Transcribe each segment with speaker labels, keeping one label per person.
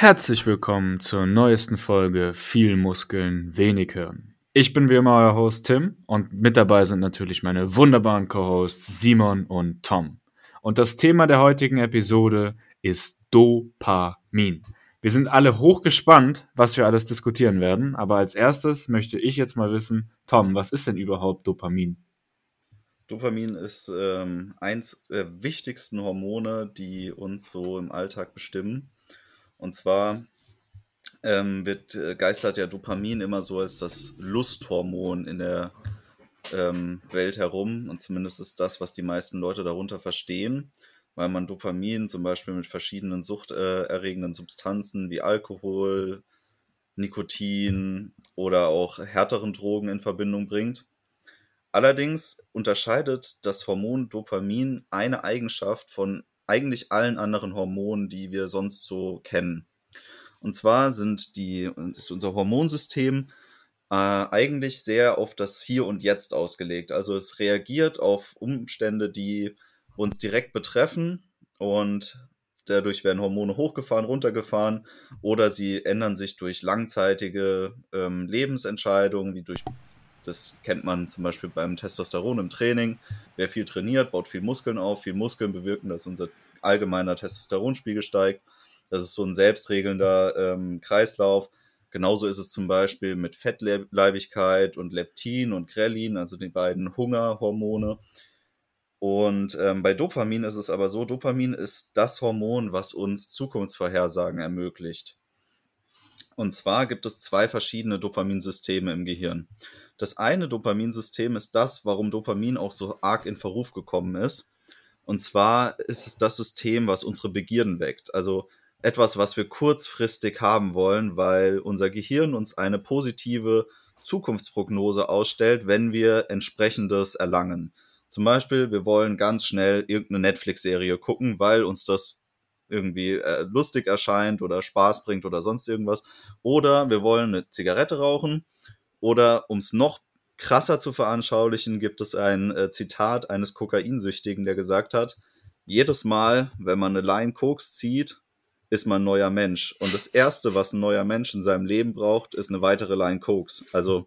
Speaker 1: Herzlich willkommen zur neuesten Folge Viel Muskeln, wenig Hirn. Ich bin wie immer euer Host Tim und mit dabei sind natürlich meine wunderbaren Co-Hosts Simon und Tom. Und das Thema der heutigen Episode ist Dopamin. Wir sind alle hochgespannt, was wir alles diskutieren werden, aber als erstes möchte ich jetzt mal wissen, Tom, was ist denn überhaupt Dopamin?
Speaker 2: Dopamin ist ähm, eins der wichtigsten Hormone, die uns so im Alltag bestimmen. Und zwar ähm, wird äh, geistert ja Dopamin immer so als das Lusthormon in der ähm, Welt herum. Und zumindest ist das, was die meisten Leute darunter verstehen, weil man Dopamin zum Beispiel mit verschiedenen suchterregenden Substanzen wie Alkohol, Nikotin oder auch härteren Drogen in Verbindung bringt. Allerdings unterscheidet das Hormon Dopamin eine Eigenschaft von eigentlich allen anderen Hormonen, die wir sonst so kennen. Und zwar sind die, ist unser Hormonsystem äh, eigentlich sehr auf das Hier und Jetzt ausgelegt. Also es reagiert auf Umstände, die uns direkt betreffen und dadurch werden Hormone hochgefahren, runtergefahren oder sie ändern sich durch langzeitige ähm, Lebensentscheidungen, wie durch das kennt man zum Beispiel beim Testosteron im Training. Wer viel trainiert, baut viel Muskeln auf. Viel Muskeln bewirken, dass unser allgemeiner Testosteronspiegel steigt. Das ist so ein selbstregelnder ähm, Kreislauf. Genauso ist es zum Beispiel mit Fettleibigkeit und Leptin und Grelin, also die beiden Hungerhormone. Und ähm, bei Dopamin ist es aber so, Dopamin ist das Hormon, was uns Zukunftsvorhersagen ermöglicht. Und zwar gibt es zwei verschiedene Dopaminsysteme im Gehirn. Das eine Dopaminsystem ist das, warum Dopamin auch so arg in Verruf gekommen ist. Und zwar ist es das System, was unsere Begierden weckt. Also etwas, was wir kurzfristig haben wollen, weil unser Gehirn uns eine positive Zukunftsprognose ausstellt, wenn wir entsprechendes erlangen. Zum Beispiel, wir wollen ganz schnell irgendeine Netflix-Serie gucken, weil uns das irgendwie äh, lustig erscheint oder Spaß bringt oder sonst irgendwas. Oder wir wollen eine Zigarette rauchen oder um es noch krasser zu veranschaulichen, gibt es ein äh, Zitat eines Kokainsüchtigen, der gesagt hat, jedes Mal, wenn man eine Line Koks zieht, ist man ein neuer Mensch. Und das Erste, was ein neuer Mensch in seinem Leben braucht, ist eine weitere Line Koks. Also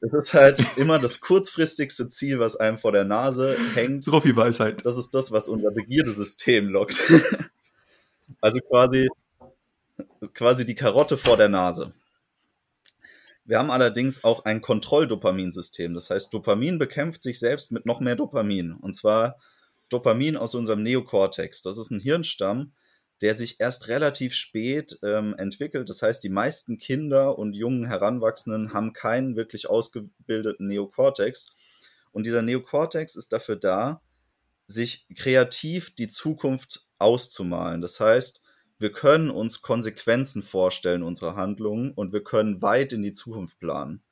Speaker 2: es ist halt immer das kurzfristigste Ziel, was einem vor der Nase hängt.
Speaker 1: Trophy-Weisheit.
Speaker 2: Das ist das, was unser Begierdesystem lockt. also quasi, quasi die Karotte vor der Nase. Wir haben allerdings auch ein Kontrolldopaminsystem. Das heißt, Dopamin bekämpft sich selbst mit noch mehr Dopamin. Und zwar Dopamin aus unserem Neokortex. Das ist ein Hirnstamm, der sich erst relativ spät ähm, entwickelt. Das heißt, die meisten Kinder und jungen Heranwachsenden haben keinen wirklich ausgebildeten Neokortex. Und dieser Neokortex ist dafür da, sich kreativ die Zukunft auszumalen. Das heißt, wir können uns Konsequenzen vorstellen unserer Handlungen und wir können weit in die Zukunft planen.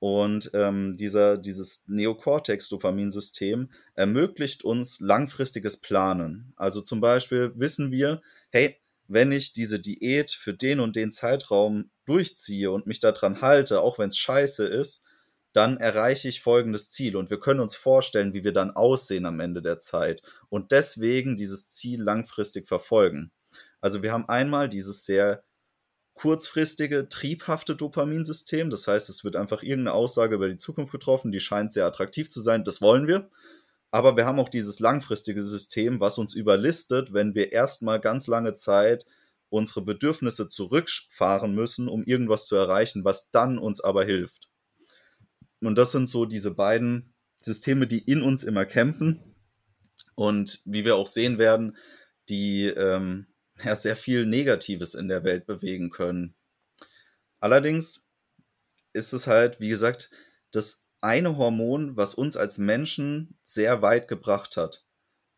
Speaker 2: Und ähm, dieser, dieses Neokortex-Dopaminsystem ermöglicht uns langfristiges Planen. Also zum Beispiel wissen wir, hey, wenn ich diese Diät für den und den Zeitraum durchziehe und mich daran halte, auch wenn es scheiße ist, dann erreiche ich folgendes Ziel. Und wir können uns vorstellen, wie wir dann aussehen am Ende der Zeit. Und deswegen dieses Ziel langfristig verfolgen. Also wir haben einmal dieses sehr kurzfristige, triebhafte Dopaminsystem. Das heißt, es wird einfach irgendeine Aussage über die Zukunft getroffen, die scheint sehr attraktiv zu sein. Das wollen wir. Aber wir haben auch dieses langfristige System, was uns überlistet, wenn wir erstmal ganz lange Zeit unsere Bedürfnisse zurückfahren müssen, um irgendwas zu erreichen, was dann uns aber hilft. Und das sind so diese beiden Systeme, die in uns immer kämpfen. Und wie wir auch sehen werden, die ähm, ja, sehr viel Negatives in der Welt bewegen können. Allerdings ist es halt, wie gesagt, das eine Hormon, was uns als Menschen sehr weit gebracht hat.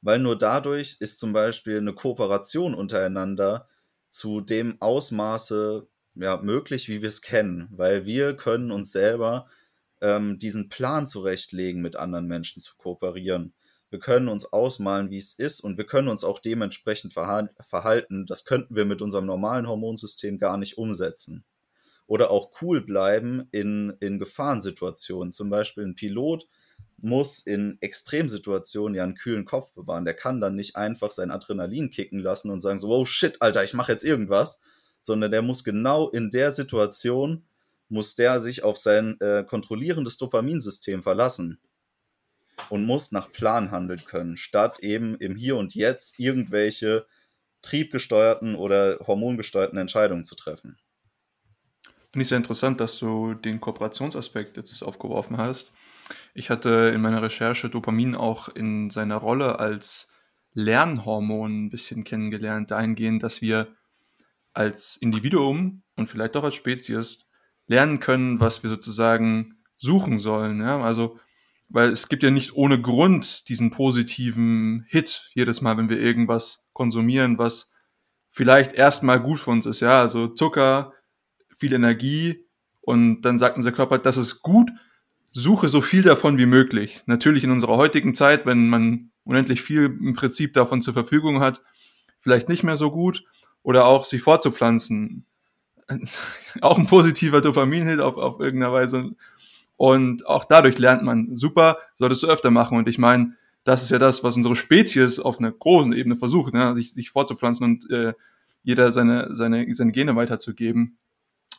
Speaker 2: Weil nur dadurch ist zum Beispiel eine Kooperation untereinander zu dem Ausmaße ja, möglich, wie wir es kennen. Weil wir können uns selber ähm, diesen Plan zurechtlegen, mit anderen Menschen zu kooperieren. Wir können uns ausmalen, wie es ist und wir können uns auch dementsprechend verhalten. Das könnten wir mit unserem normalen Hormonsystem gar nicht umsetzen. Oder auch cool bleiben in, in Gefahrensituationen. Zum Beispiel ein Pilot muss in Extremsituationen ja einen kühlen Kopf bewahren. Der kann dann nicht einfach sein Adrenalin kicken lassen und sagen so, oh shit, Alter, ich mache jetzt irgendwas, sondern der muss genau in der Situation, muss der sich auf sein äh, kontrollierendes Dopaminsystem verlassen und muss nach Plan handeln können, statt eben im Hier und Jetzt irgendwelche triebgesteuerten oder hormongesteuerten Entscheidungen zu treffen.
Speaker 3: Finde ich sehr interessant, dass du den Kooperationsaspekt jetzt aufgeworfen hast. Ich hatte in meiner Recherche Dopamin auch in seiner Rolle als Lernhormon ein bisschen kennengelernt, dahingehend, dass wir als Individuum und vielleicht auch als Spezies lernen können, was wir sozusagen suchen sollen. Ja? Also, weil es gibt ja nicht ohne Grund diesen positiven Hit jedes Mal, wenn wir irgendwas konsumieren, was vielleicht erstmal gut für uns ist. Ja, also Zucker, viel Energie und dann sagt unser Körper, das ist gut, suche so viel davon wie möglich. Natürlich in unserer heutigen Zeit, wenn man unendlich viel im Prinzip davon zur Verfügung hat, vielleicht nicht mehr so gut oder auch sich fortzupflanzen. auch ein positiver Dopamin-Hit auf, auf irgendeiner Weise. Und auch dadurch lernt man, super, solltest du öfter machen. Und ich meine, das ist ja das, was unsere Spezies auf einer großen Ebene versucht, ne? sich, sich fortzupflanzen und äh, jeder seine, seine, seine Gene weiterzugeben.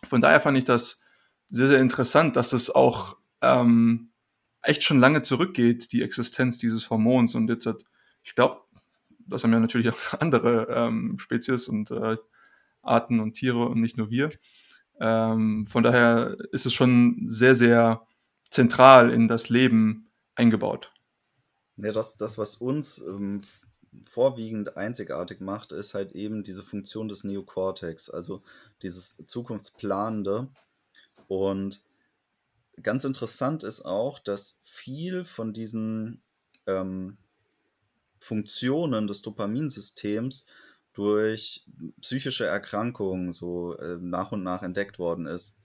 Speaker 3: Von daher fand ich das sehr, sehr interessant, dass es auch ähm, echt schon lange zurückgeht, die Existenz dieses Hormons. Und jetzt hat, ich glaube, das haben ja natürlich auch andere ähm, Spezies und äh, Arten und Tiere und nicht nur wir. Ähm, von daher ist es schon sehr, sehr zentral in das Leben eingebaut.
Speaker 2: Ja, das, das was uns ähm, vorwiegend einzigartig macht, ist halt eben diese Funktion des Neokortex, also dieses zukunftsplanende. Und ganz interessant ist auch, dass viel von diesen ähm, Funktionen des Dopaminsystems durch psychische Erkrankungen so äh, nach und nach entdeckt worden ist.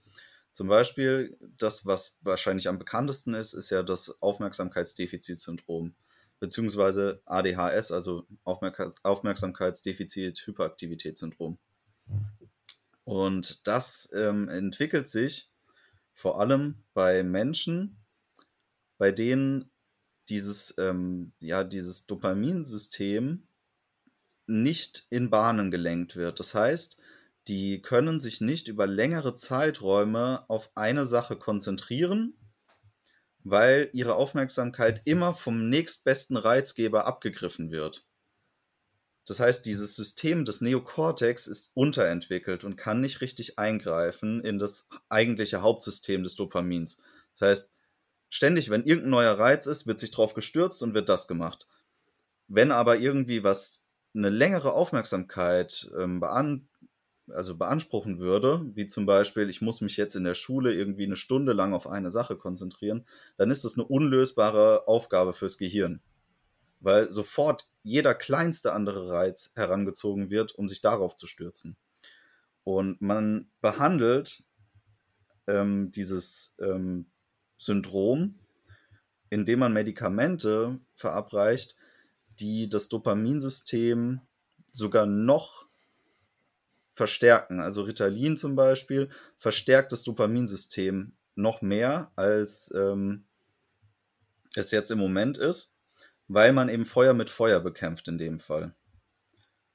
Speaker 2: Zum Beispiel das, was wahrscheinlich am bekanntesten ist, ist ja das Aufmerksamkeitsdefizitsyndrom, beziehungsweise ADHS, also Aufmerk Aufmerksamkeitsdefizit-Hyperaktivitätssyndrom. Und das ähm, entwickelt sich vor allem bei Menschen, bei denen dieses, ähm, ja, dieses Dopaminsystem nicht in Bahnen gelenkt wird. Das heißt, die können sich nicht über längere Zeiträume auf eine Sache konzentrieren, weil ihre Aufmerksamkeit immer vom nächstbesten Reizgeber abgegriffen wird. Das heißt, dieses System des Neokortex ist unterentwickelt und kann nicht richtig eingreifen in das eigentliche Hauptsystem des Dopamins. Das heißt, ständig, wenn irgendein neuer Reiz ist, wird sich drauf gestürzt und wird das gemacht. Wenn aber irgendwie was eine längere Aufmerksamkeit ähm, bean also beanspruchen würde, wie zum Beispiel, ich muss mich jetzt in der Schule irgendwie eine Stunde lang auf eine Sache konzentrieren, dann ist das eine unlösbare Aufgabe fürs Gehirn weil sofort jeder kleinste andere Reiz herangezogen wird, um sich darauf zu stürzen. Und man behandelt ähm, dieses ähm, Syndrom, indem man Medikamente verabreicht, die das Dopaminsystem sogar noch verstärken. Also Ritalin zum Beispiel verstärkt das Dopaminsystem noch mehr, als ähm, es jetzt im Moment ist weil man eben Feuer mit Feuer bekämpft in dem Fall.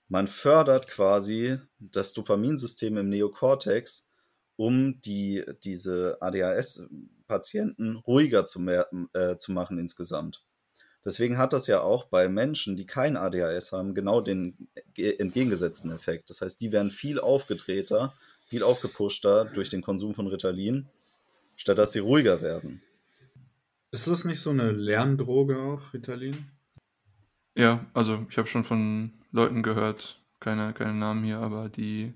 Speaker 2: Man fördert quasi das Dopaminsystem im Neokortex, um die, diese ADHS-Patienten ruhiger zu, mehr, äh, zu machen insgesamt. Deswegen hat das ja auch bei Menschen, die kein ADHS haben, genau den entgegengesetzten Effekt. Das heißt, die werden viel aufgedrehter, viel aufgepushter durch den Konsum von Ritalin, statt dass sie ruhiger werden.
Speaker 1: Ist das nicht so eine Lerndroge auch, Ritalin?
Speaker 3: Ja, also ich habe schon von Leuten gehört, keine, keine Namen hier, aber die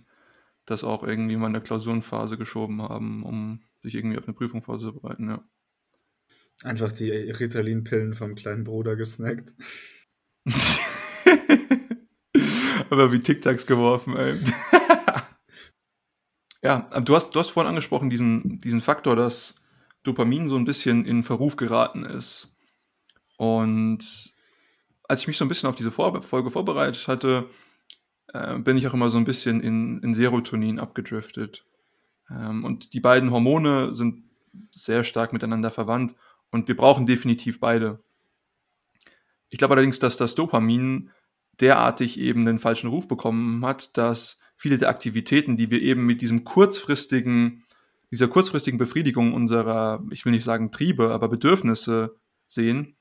Speaker 3: das auch irgendwie mal in der Klausurenphase geschoben haben, um sich irgendwie auf eine Prüfung vorzubereiten, ja.
Speaker 1: Einfach die Ritalin-Pillen vom kleinen Bruder gesnackt.
Speaker 3: aber wie Tic-Tacs geworfen, ey. ja, du hast, du hast vorhin angesprochen, diesen, diesen Faktor, dass Dopamin so ein bisschen in Verruf geraten ist. Und als ich mich so ein bisschen auf diese Vor Folge vorbereitet hatte, äh, bin ich auch immer so ein bisschen in, in Serotonin abgedriftet. Ähm, und die beiden Hormone sind sehr stark miteinander verwandt und wir brauchen definitiv beide. Ich glaube allerdings, dass das Dopamin derartig eben den falschen Ruf bekommen hat, dass viele der Aktivitäten, die wir eben mit diesem kurzfristigen, dieser kurzfristigen Befriedigung unserer, ich will nicht sagen Triebe, aber Bedürfnisse sehen,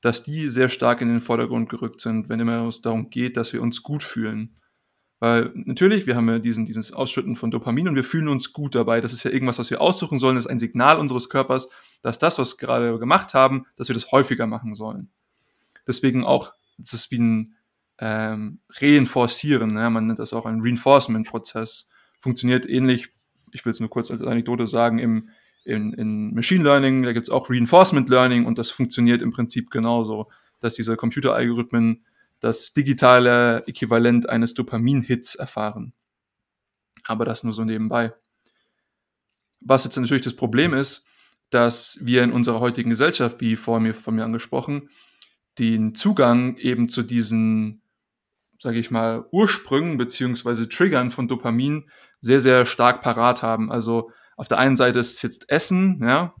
Speaker 3: dass die sehr stark in den Vordergrund gerückt sind, wenn immer es darum geht, dass wir uns gut fühlen. Weil natürlich, wir haben ja diesen, dieses Ausschütten von Dopamin und wir fühlen uns gut dabei. Das ist ja irgendwas, was wir aussuchen sollen. Das ist ein Signal unseres Körpers, dass das, was wir gerade gemacht haben, dass wir das häufiger machen sollen. Deswegen auch, das ist wie ein ähm, Reinforcieren. Ne? Man nennt das auch ein Reinforcement-Prozess. Funktioniert ähnlich, ich will es nur kurz als Anekdote sagen, im, in, in Machine Learning, da gibt es auch Reinforcement Learning und das funktioniert im Prinzip genauso, dass diese Computeralgorithmen das digitale Äquivalent eines Dopamin-Hits erfahren. Aber das nur so nebenbei. Was jetzt natürlich das Problem ist, dass wir in unserer heutigen Gesellschaft, wie vor mir von mir angesprochen, den Zugang eben zu diesen, sage ich mal, Ursprüngen beziehungsweise Triggern von Dopamin sehr, sehr stark parat haben. Also auf der einen Seite ist es jetzt Essen, ja.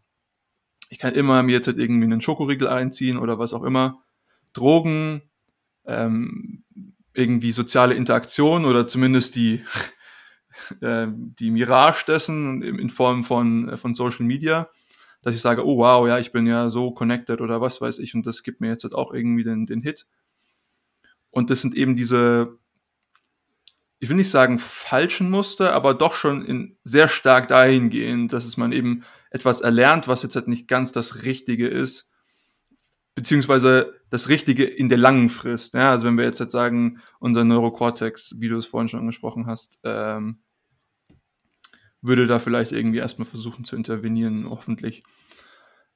Speaker 3: Ich kann immer mir jetzt halt irgendwie einen Schokoriegel einziehen oder was auch immer. Drogen, ähm, irgendwie soziale Interaktion oder zumindest die, äh, die Mirage dessen in Form von, von Social Media, dass ich sage, oh wow, ja, ich bin ja so connected oder was weiß ich und das gibt mir jetzt halt auch irgendwie den, den Hit. Und das sind eben diese, ich will nicht sagen falschen Muster, aber doch schon in sehr stark dahingehend, dass es man eben etwas erlernt, was jetzt halt nicht ganz das Richtige ist beziehungsweise das Richtige in der langen Frist. Ja, also wenn wir jetzt, jetzt sagen, unser Neurocortex, wie du es vorhin schon angesprochen hast, ähm, würde da vielleicht irgendwie erstmal versuchen zu intervenieren, hoffentlich.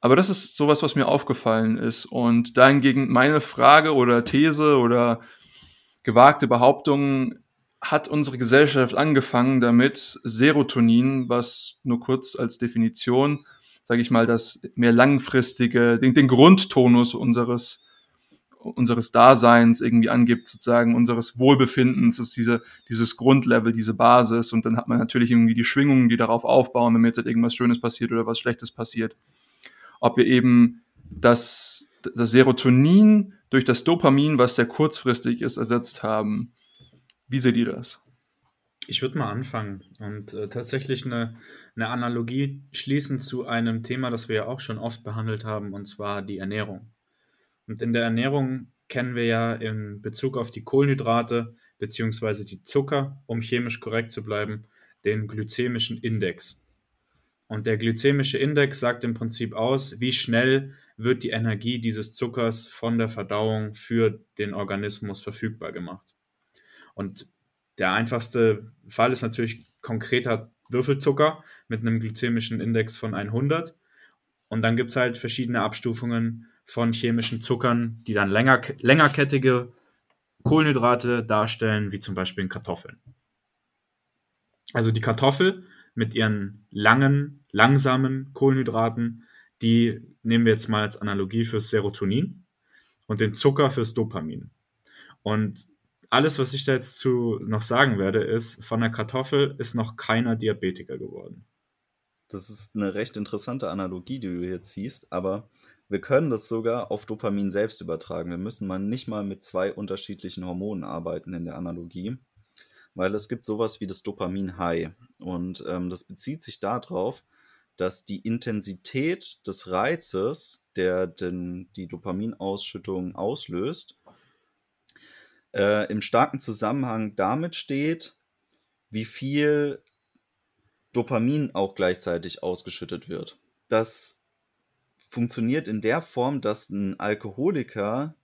Speaker 3: Aber das ist sowas, was mir aufgefallen ist. Und dahingegen meine Frage oder These oder gewagte Behauptung hat unsere Gesellschaft angefangen damit, Serotonin, was nur kurz als Definition sage ich mal, das mehr langfristige, den, den Grundtonus unseres unseres Daseins irgendwie angibt, sozusagen unseres Wohlbefindens, ist diese, dieses Grundlevel, diese Basis und dann hat man natürlich irgendwie die Schwingungen, die darauf aufbauen, wenn mir jetzt halt irgendwas Schönes passiert oder was Schlechtes passiert. Ob wir eben das, das Serotonin durch das Dopamin, was sehr kurzfristig ist, ersetzt haben. Wie seht ihr das?
Speaker 1: Ich würde mal anfangen und äh, tatsächlich eine, eine Analogie schließen zu einem Thema, das wir ja auch schon oft behandelt haben, und zwar die Ernährung. Und in der Ernährung kennen wir ja in Bezug auf die Kohlenhydrate beziehungsweise die Zucker, um chemisch korrekt zu bleiben, den glykämischen Index. Und der glykämische Index sagt im Prinzip aus, wie schnell wird die Energie dieses Zuckers von der Verdauung für den Organismus verfügbar gemacht. Und der einfachste Fall ist natürlich konkreter Würfelzucker mit einem glykämischen Index von 100. Und dann gibt es halt verschiedene Abstufungen von chemischen Zuckern, die dann länger, längerkettige Kohlenhydrate darstellen, wie zum Beispiel in Kartoffeln. Also die Kartoffel mit ihren langen, langsamen Kohlenhydraten, die nehmen wir jetzt mal als Analogie fürs Serotonin und den Zucker fürs Dopamin. Und alles, was ich da jetzt zu noch sagen werde, ist, von der Kartoffel ist noch keiner Diabetiker geworden.
Speaker 2: Das ist eine recht interessante Analogie, die du jetzt siehst, aber wir können das sogar auf Dopamin selbst übertragen. Wir müssen mal nicht mal mit zwei unterschiedlichen Hormonen arbeiten in der Analogie, weil es gibt sowas wie das Dopamin-High. Und ähm, das bezieht sich darauf, dass die Intensität des Reizes, der den, die Dopaminausschüttung auslöst, äh, im starken Zusammenhang damit steht, wie viel Dopamin auch gleichzeitig ausgeschüttet wird. Das funktioniert in der Form, dass ein Alkoholiker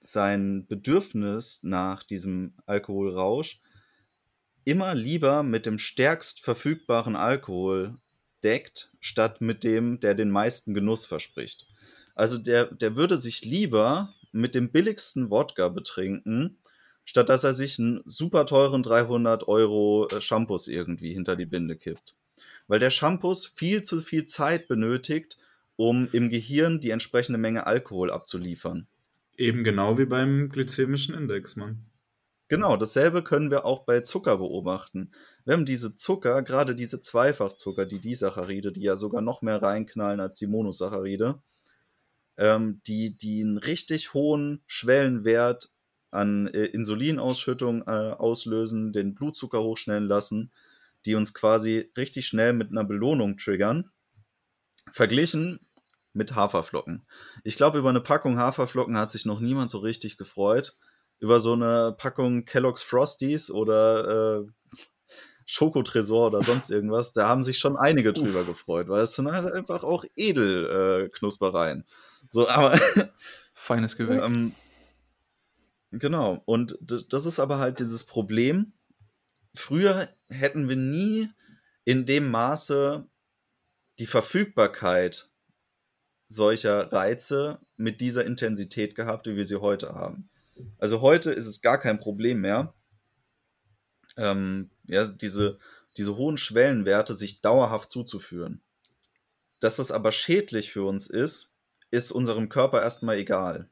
Speaker 2: sein Bedürfnis nach diesem Alkoholrausch immer lieber mit dem stärkst verfügbaren Alkohol deckt, statt mit dem, der den meisten Genuss verspricht. Also der, der würde sich lieber mit dem billigsten Wodka betrinken, statt dass er sich einen super teuren 300 Euro äh, Shampoos irgendwie hinter die Binde kippt. Weil der Shampoos viel zu viel Zeit benötigt, um im Gehirn die entsprechende Menge Alkohol abzuliefern.
Speaker 1: Eben genau wie beim glykämischen Index, Mann.
Speaker 2: Genau, dasselbe können wir auch bei Zucker beobachten. Wir haben diese Zucker, gerade diese Zweifachzucker, die Disaccharide, die ja sogar noch mehr reinknallen als die Monosaccharide, ähm, die, die einen richtig hohen Schwellenwert an äh, Insulinausschüttung äh, auslösen, den Blutzucker hochschnellen lassen, die uns quasi richtig schnell mit einer Belohnung triggern. Verglichen mit Haferflocken. Ich glaube, über eine Packung Haferflocken hat sich noch niemand so richtig gefreut. Über so eine Packung Kellogg's Frosties oder äh, Schokotresor oder sonst irgendwas, da haben sich schon einige drüber Uff. gefreut, weil es sind halt einfach auch Edelknuspereien. Äh, so, aber.
Speaker 3: Feines Gewürz. Ähm,
Speaker 2: genau. Und das ist aber halt dieses Problem. Früher hätten wir nie in dem Maße die Verfügbarkeit solcher Reize mit dieser Intensität gehabt, wie wir sie heute haben. Also heute ist es gar kein Problem mehr, ähm, ja, diese, diese hohen Schwellenwerte sich dauerhaft zuzuführen. Dass das aber schädlich für uns ist, ist unserem Körper erstmal egal.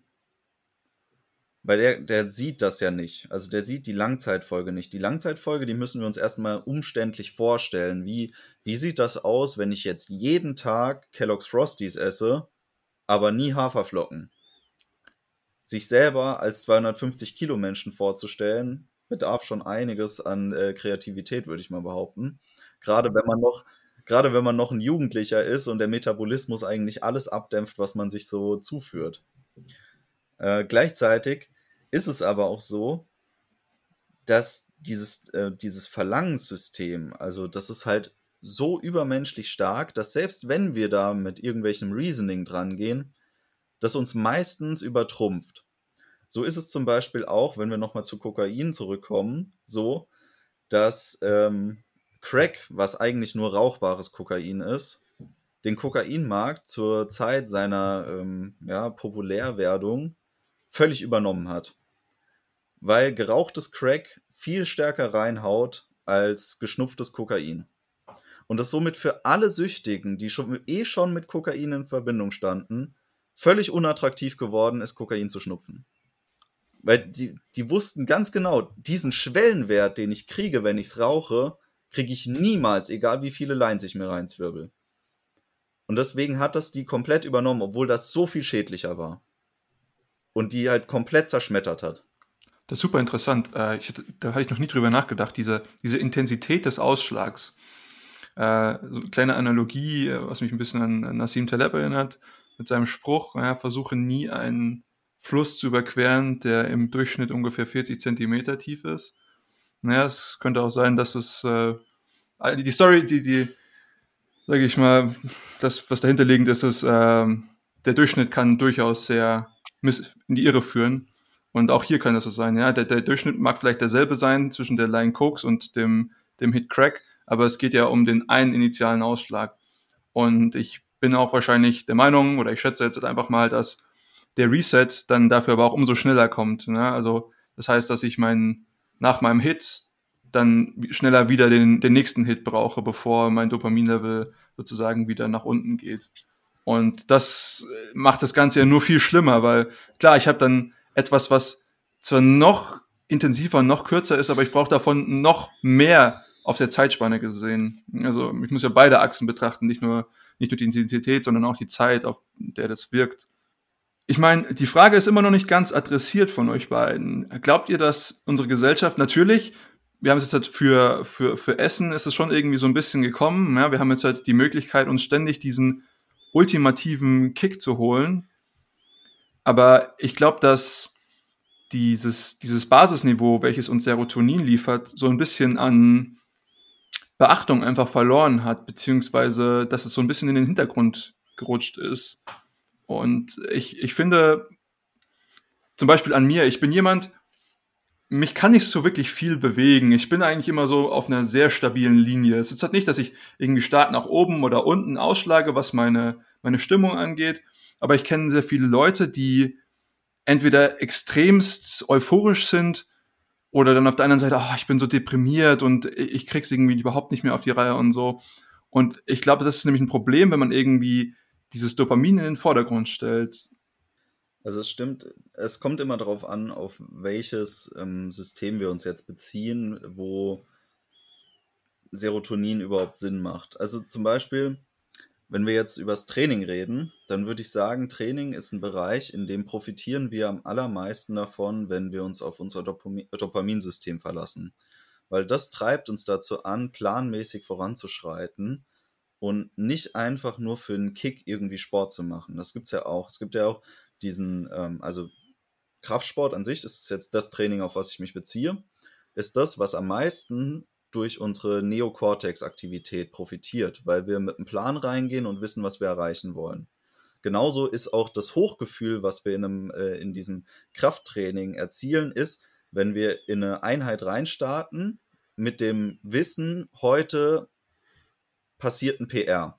Speaker 2: Weil der, der sieht das ja nicht. Also der sieht die Langzeitfolge nicht. Die Langzeitfolge, die müssen wir uns erstmal umständlich vorstellen. Wie, wie sieht das aus, wenn ich jetzt jeden Tag Kellogg's Frosties esse, aber nie Haferflocken? Sich selber als 250 Kilo Menschen vorzustellen, bedarf schon einiges an äh, Kreativität, würde ich mal behaupten. Gerade wenn man noch, gerade wenn man noch ein Jugendlicher ist und der Metabolismus eigentlich alles abdämpft, was man sich so zuführt. Äh, gleichzeitig ist es aber auch so, dass dieses, äh, dieses Verlangenssystem, also das ist halt so übermenschlich stark, dass selbst wenn wir da mit irgendwelchem Reasoning dran gehen, das uns meistens übertrumpft. So ist es zum Beispiel auch, wenn wir nochmal zu Kokain zurückkommen, so, dass ähm, Crack, was eigentlich nur rauchbares Kokain ist, den Kokainmarkt zur Zeit seiner ähm, ja, Populärwerdung völlig übernommen hat weil gerauchtes Crack viel stärker reinhaut als geschnupftes Kokain. Und das somit für alle Süchtigen, die schon, eh schon mit Kokain in Verbindung standen, völlig unattraktiv geworden ist, Kokain zu schnupfen. Weil die, die wussten ganz genau, diesen Schwellenwert, den ich kriege, wenn ich es rauche, kriege ich niemals, egal wie viele Lines ich mir reinzwirbel. Und deswegen hat das die komplett übernommen, obwohl das so viel schädlicher war. Und die halt komplett zerschmettert hat.
Speaker 3: Das ist super interessant. Äh, ich, da hatte ich noch nie drüber nachgedacht, diese, diese Intensität des Ausschlags. Äh, so eine kleine Analogie, äh, was mich ein bisschen an Nassim Taleb erinnert, mit seinem Spruch, ja, versuche nie einen Fluss zu überqueren, der im Durchschnitt ungefähr 40 Zentimeter tief ist. Naja, es könnte auch sein, dass es äh, die Story, die, die, sage ich mal, das, was dahinter liegend ist, ist, äh, der Durchschnitt kann durchaus sehr in die Irre führen. Und auch hier kann das so sein, ja. Der, der Durchschnitt mag vielleicht derselbe sein zwischen der Line Cokes und dem, dem Hit Crack, aber es geht ja um den einen initialen Ausschlag. Und ich bin auch wahrscheinlich der Meinung, oder ich schätze jetzt einfach mal, dass der Reset dann dafür aber auch umso schneller kommt. Ne? Also das heißt, dass ich meinen, nach meinem Hit dann schneller wieder den, den nächsten Hit brauche, bevor mein Dopaminlevel sozusagen wieder nach unten geht. Und das macht das Ganze ja nur viel schlimmer, weil klar, ich habe dann etwas, was zwar noch intensiver, noch kürzer ist, aber ich brauche davon noch mehr auf der Zeitspanne gesehen. Also ich muss ja beide Achsen betrachten, nicht nur, nicht nur die Intensität, sondern auch die Zeit, auf der das wirkt. Ich meine, die Frage ist immer noch nicht ganz adressiert von euch beiden. Glaubt ihr, dass unsere Gesellschaft natürlich, wir haben es jetzt halt für, für, für Essen ist es schon irgendwie so ein bisschen gekommen. Ja, wir haben jetzt halt die Möglichkeit, uns ständig diesen ultimativen Kick zu holen. Aber ich glaube, dass dieses, dieses Basisniveau, welches uns Serotonin liefert, so ein bisschen an Beachtung einfach verloren hat, beziehungsweise dass es so ein bisschen in den Hintergrund gerutscht ist. Und ich, ich finde, zum Beispiel an mir, ich bin jemand, mich kann nicht so wirklich viel bewegen. Ich bin eigentlich immer so auf einer sehr stabilen Linie. Es ist halt nicht, dass ich irgendwie stark nach oben oder unten ausschlage, was meine, meine Stimmung angeht aber ich kenne sehr viele Leute, die entweder extremst euphorisch sind oder dann auf der anderen Seite, oh, ich bin so deprimiert und ich krieg's irgendwie überhaupt nicht mehr auf die Reihe und so. Und ich glaube, das ist nämlich ein Problem, wenn man irgendwie dieses Dopamin in den Vordergrund stellt.
Speaker 2: Also es stimmt, es kommt immer darauf an, auf welches ähm, System wir uns jetzt beziehen, wo Serotonin überhaupt Sinn macht. Also zum Beispiel, Wenn wir jetzt übers Training reden, dann würde ich sagen, Training ist ein Bereich, in dem profitieren wir am allermeisten davon, wenn wir uns auf unser Dopami Dopaminsystem verlassen. Weil das treibt uns dazu an, planmäßig voranzuschreiten und nicht einfach nur für einen Kick irgendwie Sport zu machen. Das gibt es ja auch. Es gibt ja auch diesen, ähm, also Kraftsport an sich, ist jetzt das Training, auf was ich mich beziehe, ist das, was am meisten durch unsere Neokortex-Aktivität profitiert, weil wir mit einem Plan reingehen und wissen, was wir erreichen wollen. Genauso ist auch das Hochgefühl, was wir in, einem, äh, in diesem Krafttraining erzielen, ist, wenn wir in eine Einheit reinstarten mit dem Wissen, heute passiert ein PR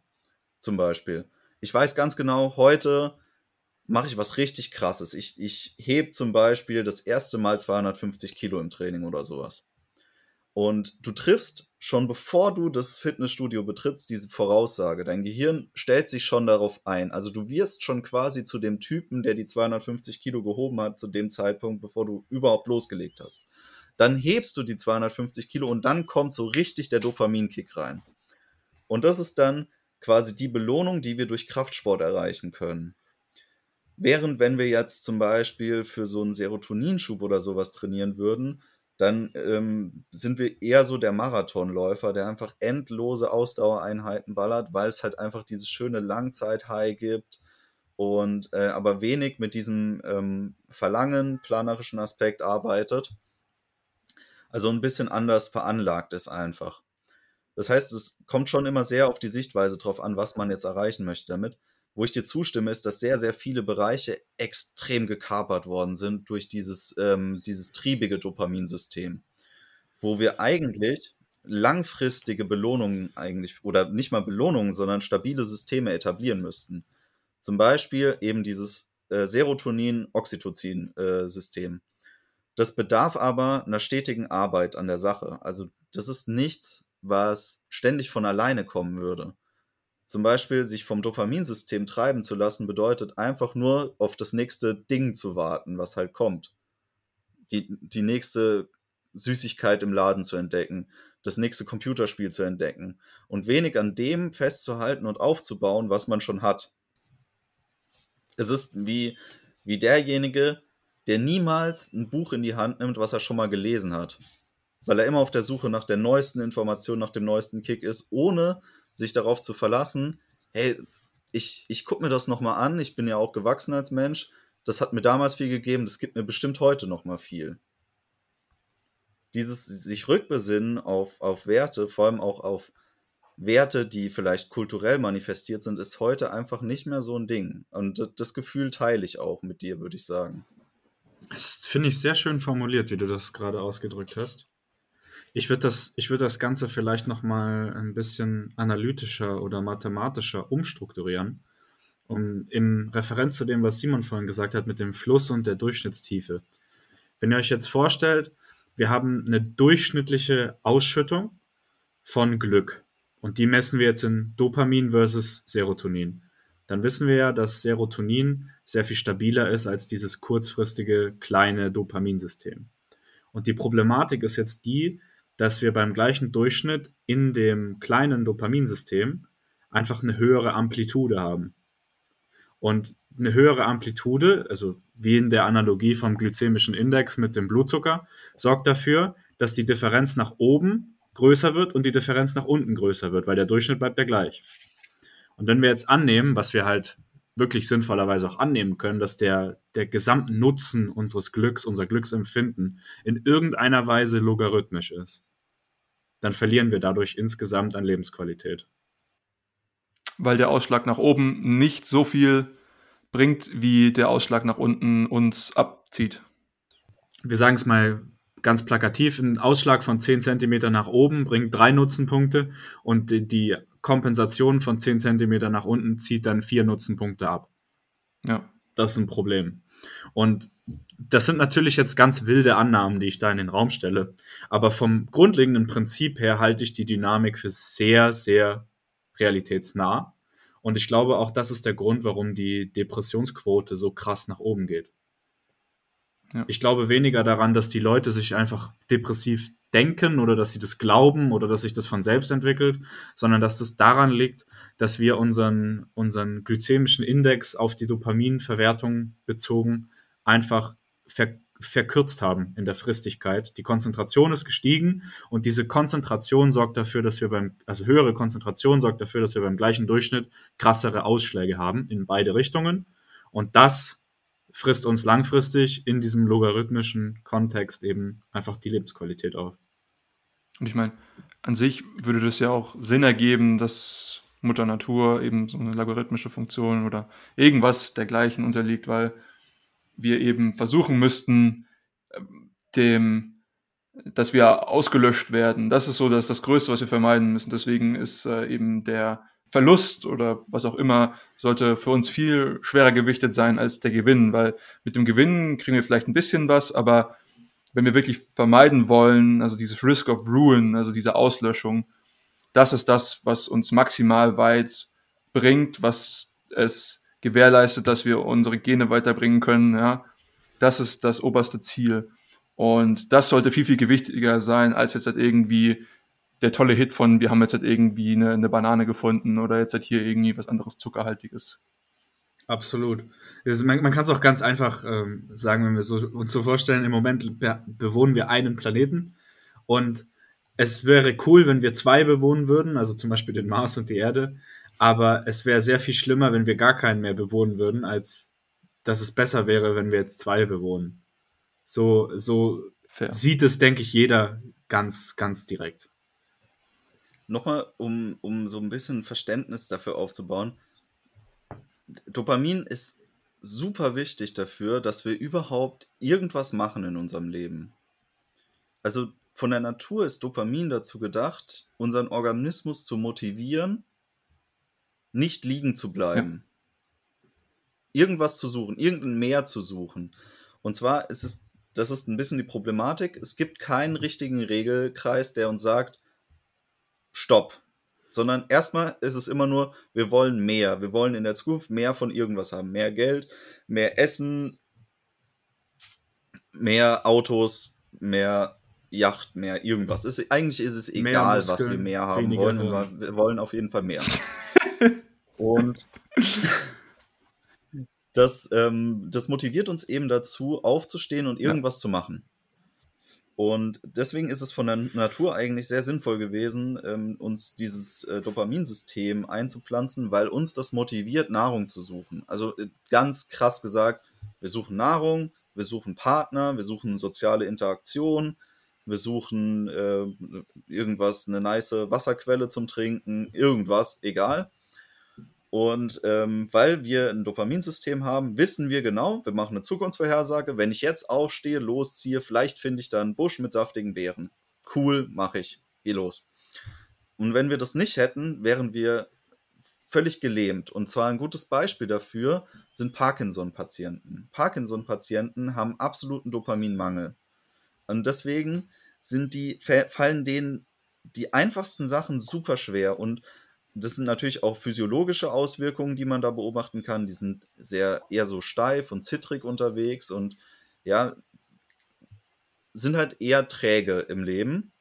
Speaker 2: zum Beispiel. Ich weiß ganz genau, heute mache ich was richtig krasses. Ich, ich heb zum Beispiel das erste Mal 250 Kilo im Training oder sowas. Und du triffst schon bevor du das Fitnessstudio betrittst, diese Voraussage. Dein Gehirn stellt sich schon darauf ein. Also du wirst schon quasi zu dem Typen, der die 250 Kilo gehoben hat, zu dem Zeitpunkt, bevor du überhaupt losgelegt hast. Dann hebst du die 250 Kilo und dann kommt so richtig der Dopaminkick rein. Und das ist dann quasi die Belohnung, die wir durch Kraftsport erreichen können. Während wenn wir jetzt zum Beispiel für so einen Serotoninschub oder sowas trainieren würden, dann ähm, sind wir eher so der Marathonläufer, der einfach endlose Ausdauereinheiten ballert, weil es halt einfach dieses schöne Langzeit-High gibt und äh, aber wenig mit diesem ähm, Verlangen, planerischen Aspekt arbeitet. Also ein bisschen anders veranlagt ist einfach. Das heißt, es kommt schon immer sehr auf die Sichtweise drauf an, was man jetzt erreichen möchte damit. Wo ich dir zustimme, ist, dass sehr, sehr viele Bereiche extrem gekapert worden sind durch dieses, ähm, dieses triebige Dopaminsystem, wo wir eigentlich langfristige Belohnungen eigentlich, oder nicht mal Belohnungen, sondern stabile Systeme etablieren müssten. Zum Beispiel eben dieses äh, Serotonin-Oxytocin-System. Äh, das bedarf aber einer stetigen Arbeit an der Sache. Also das ist nichts, was ständig von alleine kommen würde. Zum Beispiel sich vom Dopaminsystem treiben zu lassen, bedeutet einfach nur auf das nächste Ding zu warten, was halt kommt. Die, die nächste Süßigkeit im Laden zu entdecken, das nächste Computerspiel zu entdecken und wenig an dem festzuhalten und aufzubauen, was man schon hat. Es ist wie, wie derjenige, der niemals ein Buch in die Hand nimmt, was er schon mal gelesen hat. Weil er immer auf der Suche nach der neuesten Information, nach dem neuesten Kick ist, ohne sich darauf zu verlassen, hey, ich, ich gucke mir das nochmal an, ich bin ja auch gewachsen als Mensch, das hat mir damals viel gegeben, das gibt mir bestimmt heute nochmal viel. Dieses sich rückbesinnen auf, auf Werte, vor allem auch auf Werte, die vielleicht kulturell manifestiert sind, ist heute einfach nicht mehr so ein Ding. Und das Gefühl teile ich auch mit dir, würde ich sagen.
Speaker 1: Das finde ich sehr schön formuliert, wie du das gerade ausgedrückt hast. Ich würde das, würd das Ganze vielleicht nochmal ein bisschen analytischer oder mathematischer umstrukturieren, um in Referenz zu dem, was Simon vorhin gesagt hat, mit dem Fluss und der Durchschnittstiefe. Wenn ihr euch jetzt vorstellt, wir haben eine durchschnittliche Ausschüttung von Glück und die messen wir jetzt in Dopamin versus Serotonin. Dann wissen wir ja, dass Serotonin sehr viel stabiler ist als dieses kurzfristige kleine Dopaminsystem. Und die Problematik ist jetzt die, dass wir beim gleichen Durchschnitt in dem kleinen Dopaminsystem einfach eine höhere Amplitude haben. Und eine höhere Amplitude, also wie in der Analogie vom glykämischen Index mit dem Blutzucker, sorgt dafür, dass die Differenz nach oben größer wird und die Differenz nach unten größer wird, weil der Durchschnitt bleibt ja gleich. Und wenn wir jetzt annehmen, was wir halt wirklich sinnvollerweise auch annehmen können, dass der, der Gesamtnutzen unseres Glücks, unser Glücksempfinden in irgendeiner Weise logarithmisch ist, dann verlieren wir dadurch insgesamt an Lebensqualität.
Speaker 3: Weil der Ausschlag nach oben nicht so viel bringt, wie der Ausschlag nach unten uns abzieht.
Speaker 1: Wir sagen es mal ganz plakativ, ein Ausschlag von 10 cm nach oben bringt drei Nutzenpunkte und die Kompensation von 10 cm nach unten zieht dann vier Nutzenpunkte ab. Ja. Das ist ein Problem. Und das sind natürlich jetzt ganz wilde Annahmen, die ich da in den Raum stelle. Aber vom grundlegenden Prinzip her halte ich die Dynamik für sehr, sehr realitätsnah. Und ich glaube, auch das ist der Grund, warum die Depressionsquote so krass nach oben geht. Ja. Ich glaube weniger daran, dass die Leute sich einfach depressiv denken oder dass sie das glauben oder dass sich das von selbst entwickelt, sondern dass das daran liegt, dass wir unseren, unseren glykämischen Index auf die Dopaminverwertung bezogen einfach ver verkürzt haben in der Fristigkeit. Die Konzentration ist gestiegen und diese Konzentration sorgt dafür, dass wir beim, also höhere Konzentration sorgt dafür, dass wir beim gleichen Durchschnitt krassere Ausschläge haben in beide Richtungen. Und das frisst uns langfristig in diesem logarithmischen Kontext eben einfach die Lebensqualität auf.
Speaker 3: Und ich meine, an sich würde das ja auch Sinn ergeben, dass Mutter Natur eben so eine logarithmische Funktion oder irgendwas dergleichen unterliegt, weil wir eben versuchen müssten, ähm, dem, dass wir ausgelöscht werden. Das ist so das, das Größte, was wir vermeiden müssen. Deswegen ist äh, eben der Verlust oder was auch immer, sollte für uns viel schwerer gewichtet sein als der Gewinn, weil mit dem Gewinn kriegen wir vielleicht ein bisschen was, aber wenn wir wirklich vermeiden wollen, also dieses Risk of Ruin, also diese Auslöschung, das ist das, was uns maximal weit bringt, was es gewährleistet, dass wir unsere Gene weiterbringen können, ja. Das ist das oberste Ziel. Und das sollte viel, viel gewichtiger sein, als jetzt halt irgendwie der tolle Hit von, wir haben jetzt halt irgendwie eine, eine Banane gefunden oder jetzt halt hier irgendwie was anderes Zuckerhaltiges.
Speaker 1: Absolut. Man, man kann es auch ganz einfach ähm, sagen, wenn wir so, uns so vorstellen, im Moment be bewohnen wir einen Planeten und es wäre cool, wenn wir zwei bewohnen würden, also zum Beispiel den Mars und die Erde, aber es wäre sehr viel schlimmer, wenn wir gar keinen mehr bewohnen würden, als dass es besser wäre, wenn wir jetzt zwei bewohnen. So, so sieht es, denke ich, jeder ganz, ganz direkt.
Speaker 2: Nochmal, um, um so ein bisschen Verständnis dafür aufzubauen. Dopamin ist super wichtig dafür, dass wir überhaupt irgendwas machen in unserem Leben. Also von der Natur ist Dopamin dazu gedacht, unseren Organismus zu motivieren, nicht liegen zu bleiben. Ja. Irgendwas zu suchen, irgendein Meer zu suchen. Und zwar ist es, das ist ein bisschen die Problematik, es gibt keinen richtigen Regelkreis, der uns sagt, stopp. Sondern erstmal ist es immer nur, wir wollen mehr. Wir wollen in der Zukunft mehr von irgendwas haben. Mehr Geld, mehr Essen, mehr Autos, mehr Yacht, mehr irgendwas. Ist, eigentlich ist es egal, Muskeln, was wir mehr haben wollen. Wir wollen auf jeden Fall mehr. Und das, ähm, das motiviert uns eben dazu, aufzustehen und irgendwas ja. zu machen. Und deswegen ist es von der Natur eigentlich sehr sinnvoll gewesen, ähm, uns dieses äh, Dopaminsystem einzupflanzen, weil uns das motiviert, Nahrung zu suchen. Also äh, ganz krass gesagt, wir suchen Nahrung, wir suchen Partner, wir suchen soziale Interaktion, wir suchen äh, irgendwas, eine nice Wasserquelle zum Trinken, irgendwas, egal. Und ähm, weil wir ein Dopaminsystem haben, wissen wir genau, wir machen eine Zukunftsvorhersage. Wenn ich jetzt aufstehe, losziehe, vielleicht finde ich da einen Busch mit saftigen Beeren. Cool, mache ich. Geh los. Und wenn wir das nicht hätten, wären wir völlig gelähmt. Und zwar ein gutes Beispiel dafür sind Parkinson-Patienten. Parkinson-Patienten haben absoluten Dopaminmangel. Und deswegen sind die, fallen denen die einfachsten Sachen super schwer. Und das sind natürlich auch physiologische Auswirkungen, die man da beobachten kann. Die sind sehr eher so steif und zittrig unterwegs und ja, sind halt eher träge im Leben.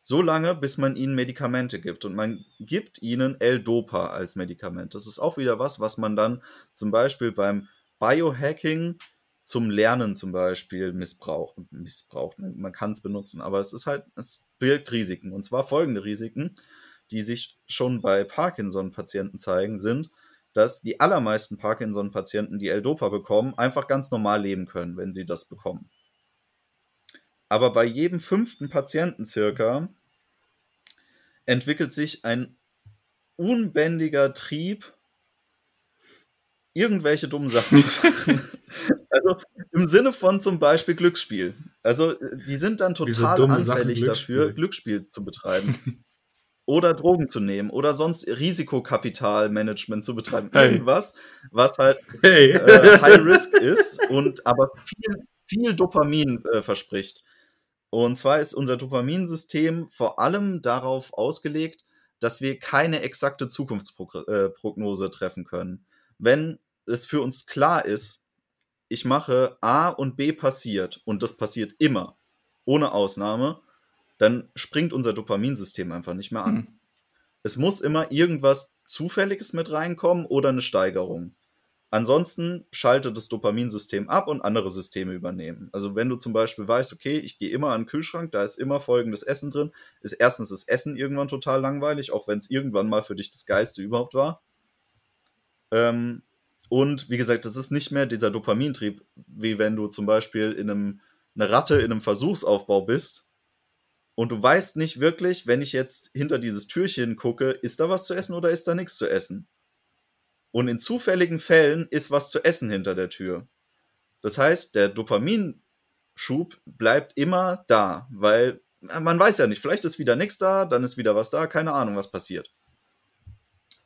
Speaker 2: So lange, bis man ihnen Medikamente gibt. Und man gibt ihnen L-Dopa als Medikament. Das ist auch wieder was, was man dann zum Beispiel beim Biohacking zum Lernen zum Beispiel missbraucht. missbraucht. Man kann es benutzen, aber es ist halt, es birgt Risiken. Und zwar folgende Risiken die sich schon bei Parkinson-Patienten zeigen, sind, dass die allermeisten Parkinson-Patienten, die L-Dopa bekommen, einfach ganz normal leben können, wenn sie das bekommen. Aber bei jedem fünften Patienten circa entwickelt sich ein unbändiger Trieb, irgendwelche dummen Sachen zu machen. Also im Sinne von zum Beispiel Glücksspiel. Also die sind dann total anfällig Glücksspiel? dafür, Glücksspiel zu betreiben. oder Drogen zu nehmen oder sonst Risikokapitalmanagement zu betreiben. Hey. Irgendwas, was halt hey. äh, High Risk ist und aber viel, viel Dopamin äh, verspricht. Und zwar ist unser Dopaminsystem vor allem darauf ausgelegt, dass wir keine exakte Zukunftsprognose äh, treffen können. Wenn es für uns klar ist, ich mache A und B passiert und das passiert immer, ohne Ausnahme, dann springt unser Dopaminsystem einfach nicht mehr an.
Speaker 3: Hm.
Speaker 2: Es muss immer irgendwas Zufälliges mit reinkommen oder eine Steigerung. Ansonsten schaltet das Dopaminsystem ab und andere Systeme übernehmen. Also wenn du zum Beispiel weißt, okay, ich gehe immer an den Kühlschrank, da ist immer folgendes Essen drin, ist erstens das Essen irgendwann total langweilig, auch wenn es irgendwann mal für dich das Geilste überhaupt war. Ähm, und wie gesagt, das ist nicht mehr dieser Dopamintrieb, wie wenn du zum Beispiel in einem, eine Ratte in einem Versuchsaufbau bist und du weißt nicht wirklich, wenn ich jetzt hinter dieses Türchen gucke, ist da was zu essen oder ist da nichts zu essen? Und in zufälligen Fällen ist was zu essen hinter der Tür. Das heißt, der Dopaminschub bleibt immer da, weil man weiß ja nicht, vielleicht ist wieder nichts da, dann ist wieder was da, keine Ahnung, was passiert.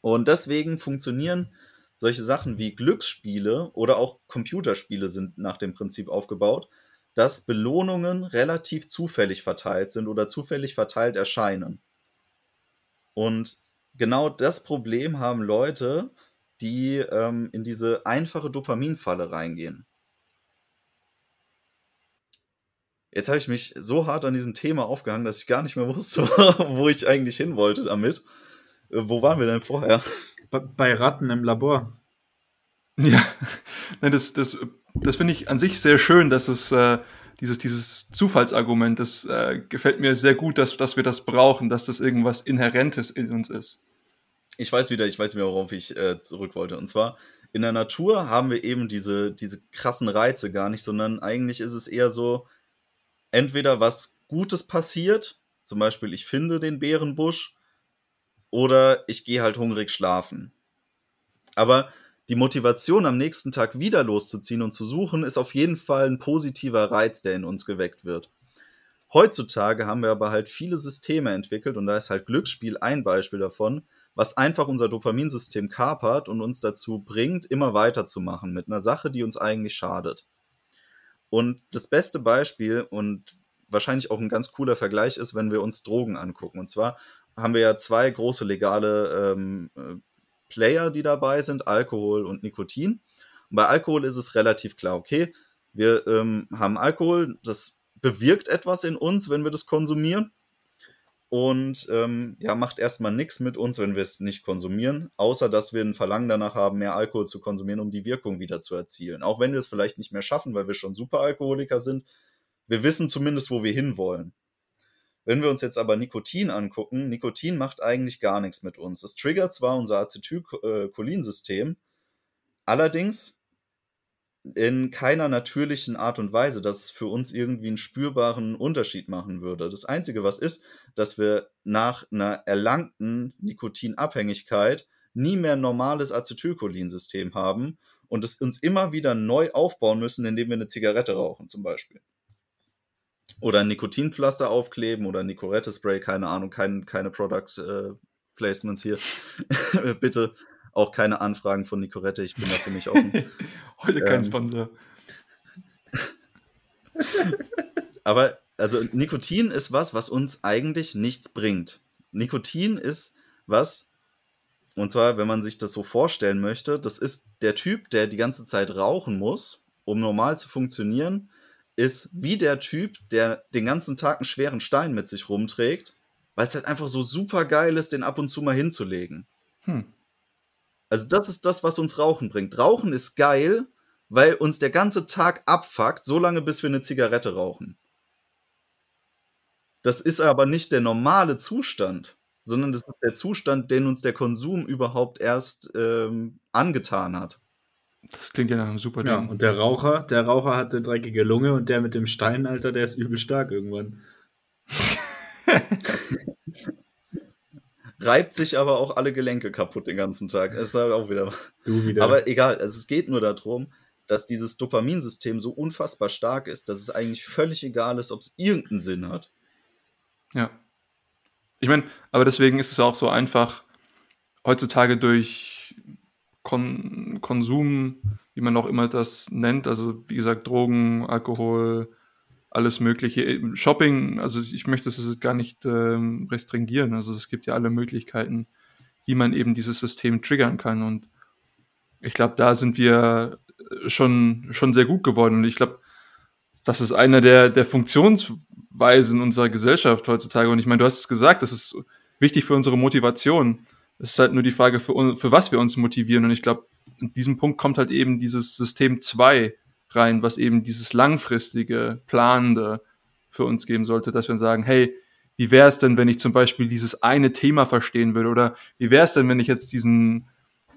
Speaker 2: Und deswegen funktionieren solche Sachen wie Glücksspiele oder auch Computerspiele sind nach dem Prinzip aufgebaut, dass Belohnungen relativ zufällig verteilt sind oder zufällig verteilt erscheinen. Und genau das Problem haben Leute, die ähm, in diese einfache Dopaminfalle reingehen. Jetzt habe ich mich so hart an diesem Thema aufgehangen, dass ich gar nicht mehr wusste, wo ich eigentlich hin wollte damit. Äh, wo waren wir denn vorher?
Speaker 1: Bei Ratten im Labor.
Speaker 3: Ja, das, das, das finde ich an sich sehr schön, dass es äh, dieses, dieses Zufallsargument, das äh, gefällt mir sehr gut, dass, dass wir das brauchen, dass das irgendwas Inhärentes in uns ist
Speaker 2: ich weiß wieder, ich weiß wieder, worauf ich äh, zurück wollte. Und zwar, in der Natur haben wir eben diese, diese krassen Reize gar nicht, sondern eigentlich ist es eher so, entweder was Gutes passiert, zum Beispiel ich finde den Bärenbusch, oder ich gehe halt hungrig schlafen. Aber die Motivation am nächsten Tag wieder loszuziehen und zu suchen, ist auf jeden Fall ein positiver Reiz, der in uns geweckt wird. Heutzutage haben wir aber halt viele Systeme entwickelt und da ist halt Glücksspiel ein Beispiel davon, was einfach unser Dopaminsystem kapert und uns dazu bringt, immer weiterzumachen mit einer Sache, die uns eigentlich schadet. Und das beste Beispiel und wahrscheinlich auch ein ganz cooler Vergleich ist, wenn wir uns Drogen angucken. Und zwar haben wir ja zwei große legale ähm, äh, Player, die dabei sind, Alkohol und Nikotin. Und bei Alkohol ist es relativ klar, okay, wir ähm, haben Alkohol, das bewirkt etwas in uns, wenn wir das konsumieren und ähm, ja, macht erstmal nichts mit uns, wenn wir es nicht konsumieren, außer dass wir ein Verlangen danach haben, mehr Alkohol zu konsumieren, um die Wirkung wieder zu erzielen. Auch wenn wir es vielleicht nicht mehr schaffen, weil wir schon Superalkoholiker sind, wir wissen zumindest, wo wir hinwollen. Wenn wir uns jetzt aber Nikotin angucken, Nikotin macht eigentlich gar nichts mit uns. Das triggert zwar unser Acetylcholinsystem, allerdings in keiner natürlichen Art und Weise, dass es für uns irgendwie einen spürbaren Unterschied machen würde. Das Einzige, was ist, dass wir nach einer erlangten Nikotinabhängigkeit nie mehr normales Acetylcholinsystem haben und es uns immer wieder neu aufbauen müssen, indem wir eine Zigarette rauchen zum Beispiel. Oder ein Nikotinpflaster aufkleben oder Nicorette-Spray, keine Ahnung, kein, keine Product äh, Placements hier. Bitte auch keine Anfragen von Nicorette, ich bin dafür nicht offen.
Speaker 3: Heute kein ähm, Sponsor.
Speaker 2: aber also Nikotin ist was, was uns eigentlich nichts bringt. Nikotin ist was, und zwar, wenn man sich das so vorstellen möchte, das ist der Typ, der die ganze Zeit rauchen muss, um normal zu funktionieren, ist wie der Typ, der den ganzen Tag einen schweren Stein mit sich rumträgt, weil es halt einfach so super geil ist, den ab und zu mal hinzulegen. Hm. Also das ist das, was uns Rauchen bringt. Rauchen ist geil, weil uns der ganze Tag abfuckt, so lange bis wir eine Zigarette rauchen. Das ist aber nicht der normale Zustand, sondern das ist der Zustand, den uns der Konsum überhaupt erst ähm, angetan hat.
Speaker 3: Das klingt ja nach einem super Ding. Ja,
Speaker 1: und der Raucher, der Raucher hat eine dreckige Lunge und der mit dem Stein, Alter, der ist übel stark irgendwann.
Speaker 2: reibt sich aber auch alle Gelenke kaputt den ganzen Tag. Das ist halt auch wieder. Du wieder. Aber egal, also es geht nur darum, dass dieses Dopaminsystem so unfassbar stark ist, dass es eigentlich völlig egal ist, ob es irgendeinen Sinn hat.
Speaker 3: Ja. Ich meine, aber deswegen ist es auch so einfach, heutzutage durch Kon Konsum, wie man auch immer das nennt, also wie gesagt, Drogen, Alkohol, alles Mögliche. Shopping, also ich möchte es gar nicht ähm, restringieren. Also es gibt ja alle Möglichkeiten, wie man eben dieses System triggern kann. Und ich glaube, da sind wir schon, schon sehr gut geworden. Und ich glaube, das ist einer der, der Funktions, Weise in unserer Gesellschaft heutzutage. Und ich meine, du hast es gesagt, das ist wichtig für unsere Motivation. Es ist halt nur die Frage, für, für was wir uns motivieren. Und ich glaube, in diesem Punkt kommt halt eben dieses System 2 rein, was eben dieses langfristige, planende für uns geben sollte, dass wir sagen, hey, wie wäre es denn, wenn ich zum Beispiel dieses eine Thema verstehen würde? Oder wie wäre es denn, wenn ich jetzt diesen,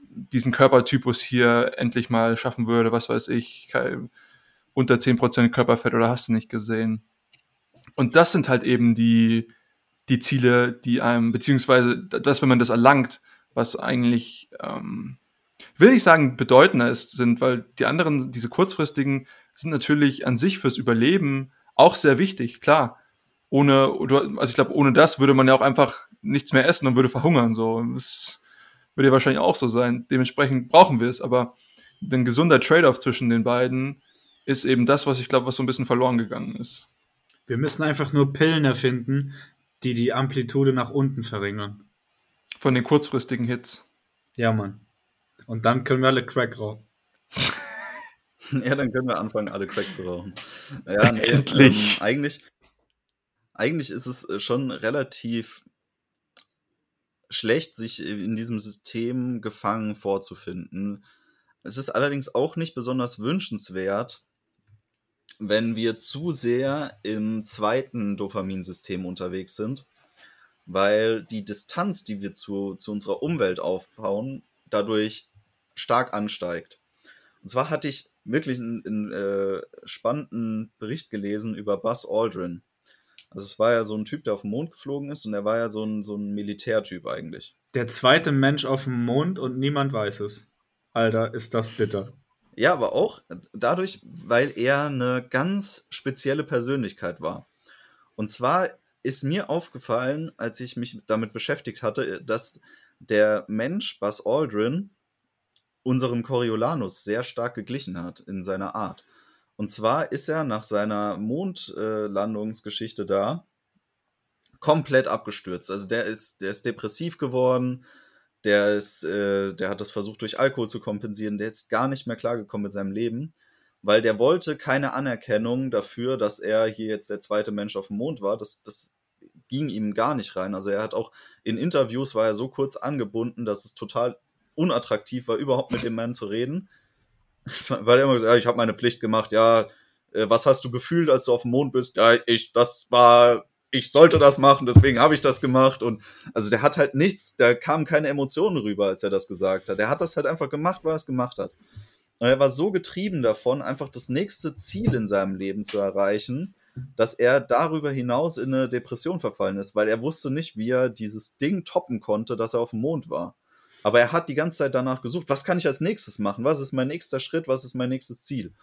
Speaker 3: diesen Körpertypus hier endlich mal schaffen würde? Was weiß ich, unter 10% Körperfett oder hast du nicht gesehen? Und das sind halt eben die, die Ziele, die einem, beziehungsweise das, wenn man das erlangt, was eigentlich, ähm, will ich sagen, bedeutender ist, sind, weil die anderen, diese kurzfristigen, sind natürlich an sich fürs Überleben auch sehr wichtig, klar. Ohne, also ich glaube, ohne das würde man ja auch einfach nichts mehr essen und würde verhungern. So, das würde ja wahrscheinlich auch so sein. Dementsprechend brauchen wir es, aber ein gesunder Trade-off zwischen den beiden ist eben das, was ich glaube, was so ein bisschen verloren gegangen ist.
Speaker 1: Wir müssen einfach nur Pillen erfinden, die die Amplitude nach unten verringern.
Speaker 3: Von den kurzfristigen Hits.
Speaker 1: Ja, Mann. Und dann können wir alle Crack rauchen.
Speaker 2: ja, dann können wir anfangen, alle Crack zu rauchen. Ja, nee,
Speaker 3: Endlich.
Speaker 2: Ähm, eigentlich, eigentlich ist es äh, schon relativ schlecht, sich in diesem System gefangen vorzufinden. Es ist allerdings auch nicht besonders wünschenswert, wenn wir zu sehr im zweiten Dopaminsystem unterwegs sind, weil die Distanz, die wir zu, zu unserer Umwelt aufbauen, dadurch stark ansteigt. Und zwar hatte ich wirklich einen, einen äh, spannenden Bericht gelesen über Buzz Aldrin. Also es war ja so ein Typ, der auf den Mond geflogen ist und er war ja so ein, so ein Militärtyp eigentlich.
Speaker 1: Der zweite Mensch auf dem Mond und niemand weiß es. Alter, ist das bitter.
Speaker 2: Ja, aber auch dadurch, weil er eine ganz spezielle Persönlichkeit war. Und zwar ist mir aufgefallen, als ich mich damit beschäftigt hatte, dass der Mensch Buzz Aldrin unserem Coriolanus sehr stark geglichen hat in seiner Art. Und zwar ist er nach seiner Mondlandungsgeschichte da komplett abgestürzt. Also der ist, der ist depressiv geworden, der ist, äh, der hat das versucht durch Alkohol zu kompensieren, der ist gar nicht mehr klargekommen mit seinem Leben, weil der wollte keine Anerkennung dafür, dass er hier jetzt der zweite Mensch auf dem Mond war. Das, das ging ihm gar nicht rein. Also er hat auch in Interviews war er so kurz angebunden, dass es total unattraktiv war, überhaupt mit dem Mann zu reden. weil er immer gesagt, ja, ich habe meine Pflicht gemacht, ja, äh, was hast du gefühlt, als du auf dem Mond bist? Ja, ich, das war ich sollte das machen, deswegen habe ich das gemacht. Und also der hat halt nichts, da kamen keine Emotionen rüber, als er das gesagt hat. Er hat das halt einfach gemacht, weil er es gemacht hat. Und er war so getrieben davon, einfach das nächste Ziel in seinem Leben zu erreichen, dass er darüber hinaus in eine Depression verfallen ist, weil er wusste nicht, wie er dieses Ding toppen konnte, dass er auf dem Mond war. Aber er hat die ganze Zeit danach gesucht, was kann ich als nächstes machen? Was ist mein nächster Schritt? Was ist mein nächstes Ziel?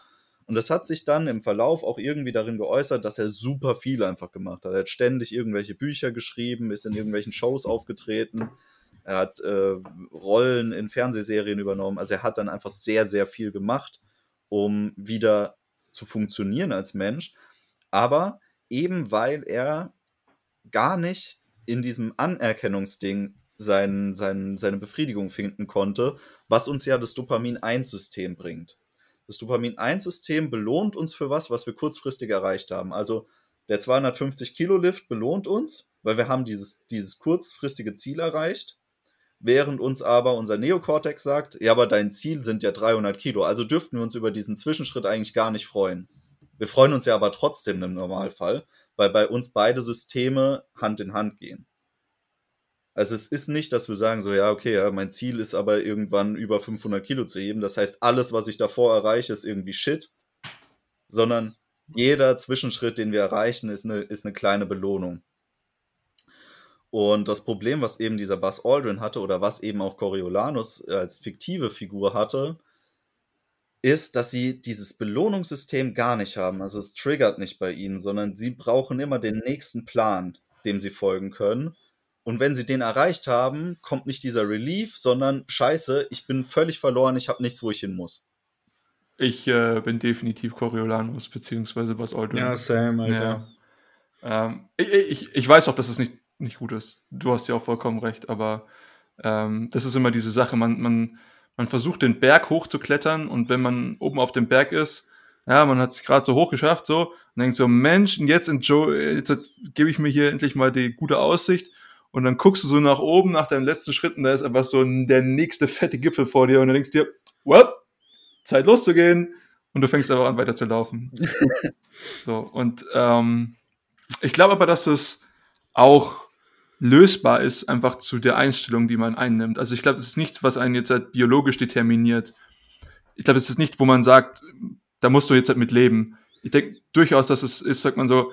Speaker 2: Und das hat sich dann im Verlauf auch irgendwie darin geäußert, dass er super viel einfach gemacht hat. Er hat ständig irgendwelche Bücher geschrieben, ist in irgendwelchen Shows aufgetreten. Er hat äh, Rollen in Fernsehserien übernommen. Also er hat dann einfach sehr, sehr viel gemacht, um wieder zu funktionieren als Mensch. Aber eben weil er gar nicht in diesem Anerkennungsding sein, sein, seine Befriedigung finden konnte, was uns ja das Dopamin-1-System bringt. Das Dopamin-1-System belohnt uns für was, was wir kurzfristig erreicht haben. Also der 250 Kilo Lift belohnt uns, weil wir haben dieses, dieses kurzfristige Ziel erreicht, während uns aber unser Neokortex sagt, ja, aber dein Ziel sind ja 300 Kilo, also dürften wir uns über diesen Zwischenschritt eigentlich gar nicht freuen. Wir freuen uns ja aber trotzdem im Normalfall, weil bei uns beide Systeme Hand in Hand gehen. Also es ist nicht, dass wir sagen so, ja, okay, ja, mein Ziel ist aber irgendwann über 500 Kilo zu heben. Das heißt, alles, was ich davor erreiche, ist irgendwie Shit. Sondern jeder Zwischenschritt, den wir erreichen, ist eine, ist eine kleine Belohnung. Und das Problem, was eben dieser Buzz Aldrin hatte oder was eben auch Coriolanus als fiktive Figur hatte, ist, dass sie dieses Belohnungssystem gar nicht haben. Also es triggert nicht bei ihnen, sondern sie brauchen immer den nächsten Plan, dem sie folgen können. Und wenn sie den erreicht haben, kommt nicht dieser Relief, sondern scheiße, ich bin völlig verloren, ich habe nichts, wo ich hin muss.
Speaker 3: Ich äh, bin definitiv Coriolanus, beziehungsweise was Aldrin.
Speaker 1: Ja, Sam, Alter.
Speaker 3: Ja. Ähm, ich, ich, ich weiß auch, dass es nicht, nicht gut ist. Du hast ja auch vollkommen recht, aber ähm, das ist immer diese Sache, man, man, man versucht den Berg hochzuklettern und wenn man oben auf dem Berg ist, Ja, man hat es gerade so hoch geschafft, so, und denkt so, Mensch, jetzt, jetzt gebe ich mir hier endlich mal die gute Aussicht. Und dann guckst du so nach oben, nach deinem letzten Schritt, und da ist einfach so der nächste fette Gipfel vor dir. Und dann denkst du dir, well, Zeit loszugehen. Und du fängst einfach an, weiter zu laufen. so, und ähm, ich glaube aber, dass es auch lösbar ist, einfach zu der Einstellung, die man einnimmt. Also ich glaube, es ist nichts, was einen jetzt halt biologisch determiniert. Ich glaube, es ist nicht, wo man sagt, da musst du jetzt halt mit leben. Ich denke durchaus, dass es ist, sagt man so,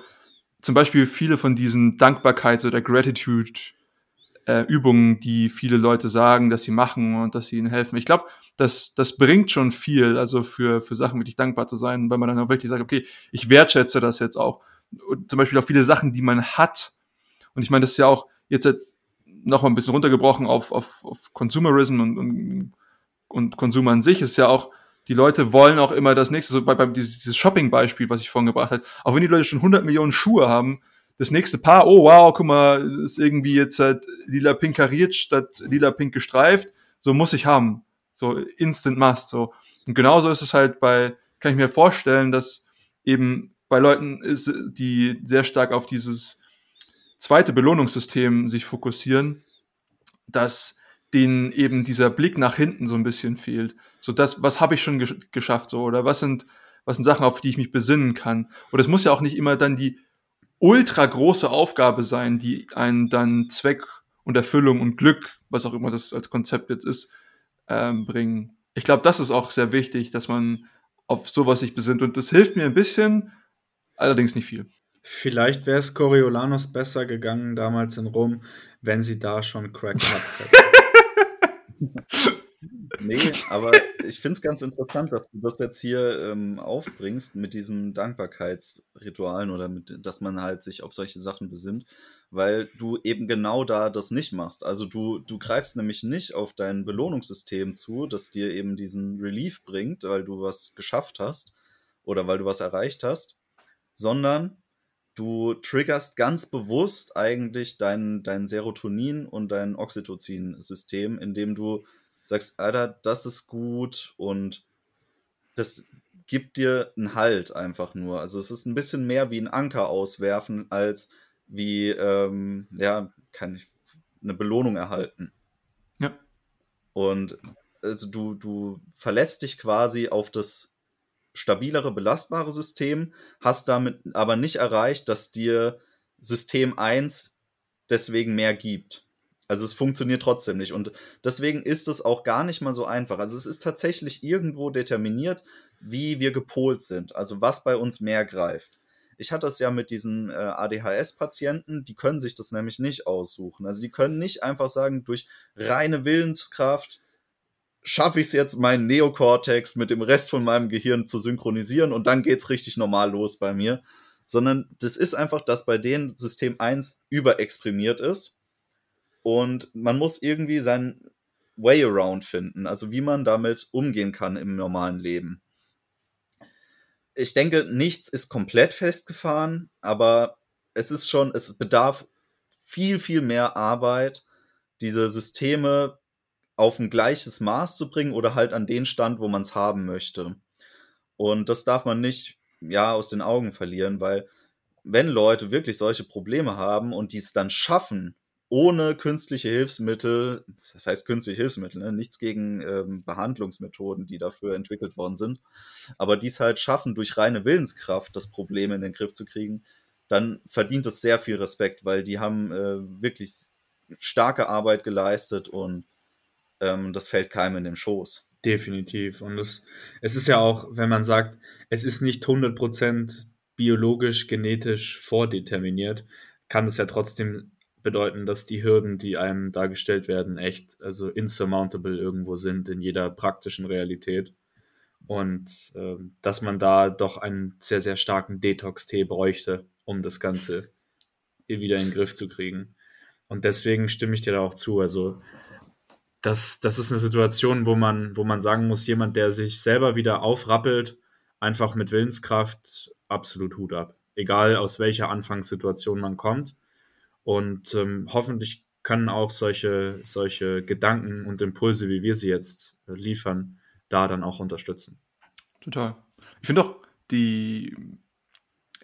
Speaker 3: zum Beispiel viele von diesen Dankbarkeits- oder Gratitude-Übungen, äh, die viele Leute sagen, dass sie machen und dass sie ihnen helfen. Ich glaube, das, das bringt schon viel, also für, für Sachen wirklich dankbar zu sein, weil man dann auch wirklich sagt, okay, ich wertschätze das jetzt auch. Und zum Beispiel auch viele Sachen, die man hat. Und ich meine, das ist ja auch jetzt noch mal ein bisschen runtergebrochen auf, auf, auf Consumerism und, und, und Konsum an sich, ist ja auch, die Leute wollen auch immer das nächste, so bei, bei dieses, Shopping-Beispiel, was ich vorhin gebracht habe, auch wenn die Leute schon 100 Millionen Schuhe haben, das nächste Paar, oh wow, guck mal, ist irgendwie jetzt halt lila-pink kariert statt lila-pink gestreift, so muss ich haben. So instant must, so. Und genauso ist es halt bei, kann ich mir vorstellen, dass eben bei Leuten ist, die sehr stark auf dieses zweite Belohnungssystem sich fokussieren, dass denen eben dieser Blick nach hinten so ein bisschen fehlt. So das, was habe ich schon gesch geschafft, so, oder was sind, was sind Sachen, auf die ich mich besinnen kann. Und es muss ja auch nicht immer dann die ultra große Aufgabe sein, die einen dann Zweck und Erfüllung und Glück, was auch immer das als Konzept jetzt ist, ähm, bringen. Ich glaube, das ist auch sehr wichtig, dass man auf sowas sich besinnt. Und das hilft mir ein bisschen, allerdings nicht viel.
Speaker 1: Vielleicht wäre es Coriolanus besser gegangen damals in Rom, wenn sie da schon Crack gehabt hätten.
Speaker 2: Nee, aber ich finde es ganz interessant, dass du das jetzt hier ähm, aufbringst mit diesen Dankbarkeitsritualen oder mit, dass man halt sich auf solche Sachen besinnt, weil du eben genau da das nicht machst. Also du, du greifst nämlich nicht auf dein Belohnungssystem zu, das dir eben diesen Relief bringt, weil du was geschafft hast oder weil du was erreicht hast, sondern du triggerst ganz bewusst eigentlich dein, dein Serotonin und dein Oxytocin-System, indem du sagst, Alter, das ist gut und das gibt dir einen Halt einfach nur. Also es ist ein bisschen mehr wie ein Anker auswerfen, als wie, ähm, ja, kann ich eine Belohnung erhalten.
Speaker 3: Ja.
Speaker 2: Und also du, du verlässt dich quasi auf das stabilere, belastbare System, hast damit aber nicht erreicht, dass dir System 1 deswegen mehr gibt. Also es funktioniert trotzdem nicht. Und deswegen ist es auch gar nicht mal so einfach. Also es ist tatsächlich irgendwo determiniert, wie wir gepolt sind. Also was bei uns mehr greift. Ich hatte das ja mit diesen äh, ADHS-Patienten, die können sich das nämlich nicht aussuchen. Also die können nicht einfach sagen, durch reine Willenskraft schaffe ich es jetzt, meinen Neokortex mit dem Rest von meinem Gehirn zu synchronisieren und dann geht es richtig normal los bei mir. Sondern das ist einfach, dass bei denen System 1 überexprimiert ist und man muss irgendwie sein Way around finden, also wie man damit umgehen kann im normalen Leben. Ich denke, nichts ist komplett festgefahren, aber es ist schon, es bedarf viel, viel mehr Arbeit, diese Systeme auf ein gleiches Maß zu bringen oder halt an den Stand, wo man es haben möchte. Und das darf man nicht ja aus den Augen verlieren, weil wenn Leute wirklich solche Probleme haben und die es dann schaffen, ohne künstliche Hilfsmittel, das heißt künstliche Hilfsmittel, ne? nichts gegen ähm, Behandlungsmethoden, die dafür entwickelt worden sind, aber die es halt schaffen, durch reine Willenskraft das Problem in den Griff zu kriegen, dann verdient es sehr viel Respekt, weil die haben äh, wirklich starke Arbeit geleistet und ähm, das fällt keinem in den Schoß.
Speaker 1: Definitiv. Und es, es ist ja auch, wenn man sagt, es ist nicht 100% biologisch, genetisch vordeterminiert, kann es ja trotzdem bedeuten, dass die Hürden, die einem dargestellt werden, echt also insurmountable irgendwo sind in jeder praktischen Realität. Und äh, dass man da doch einen sehr, sehr starken Detox-Tee bräuchte, um das Ganze wieder in den Griff zu kriegen. Und deswegen stimme ich dir da auch zu. Also das, das ist eine Situation, wo man, wo man sagen muss, jemand, der sich selber wieder aufrappelt, einfach mit Willenskraft, absolut Hut ab. Egal aus welcher Anfangssituation man kommt. Und ähm, hoffentlich können auch solche, solche Gedanken und Impulse, wie wir sie jetzt äh, liefern, da dann auch unterstützen.
Speaker 3: Total. Ich finde auch, die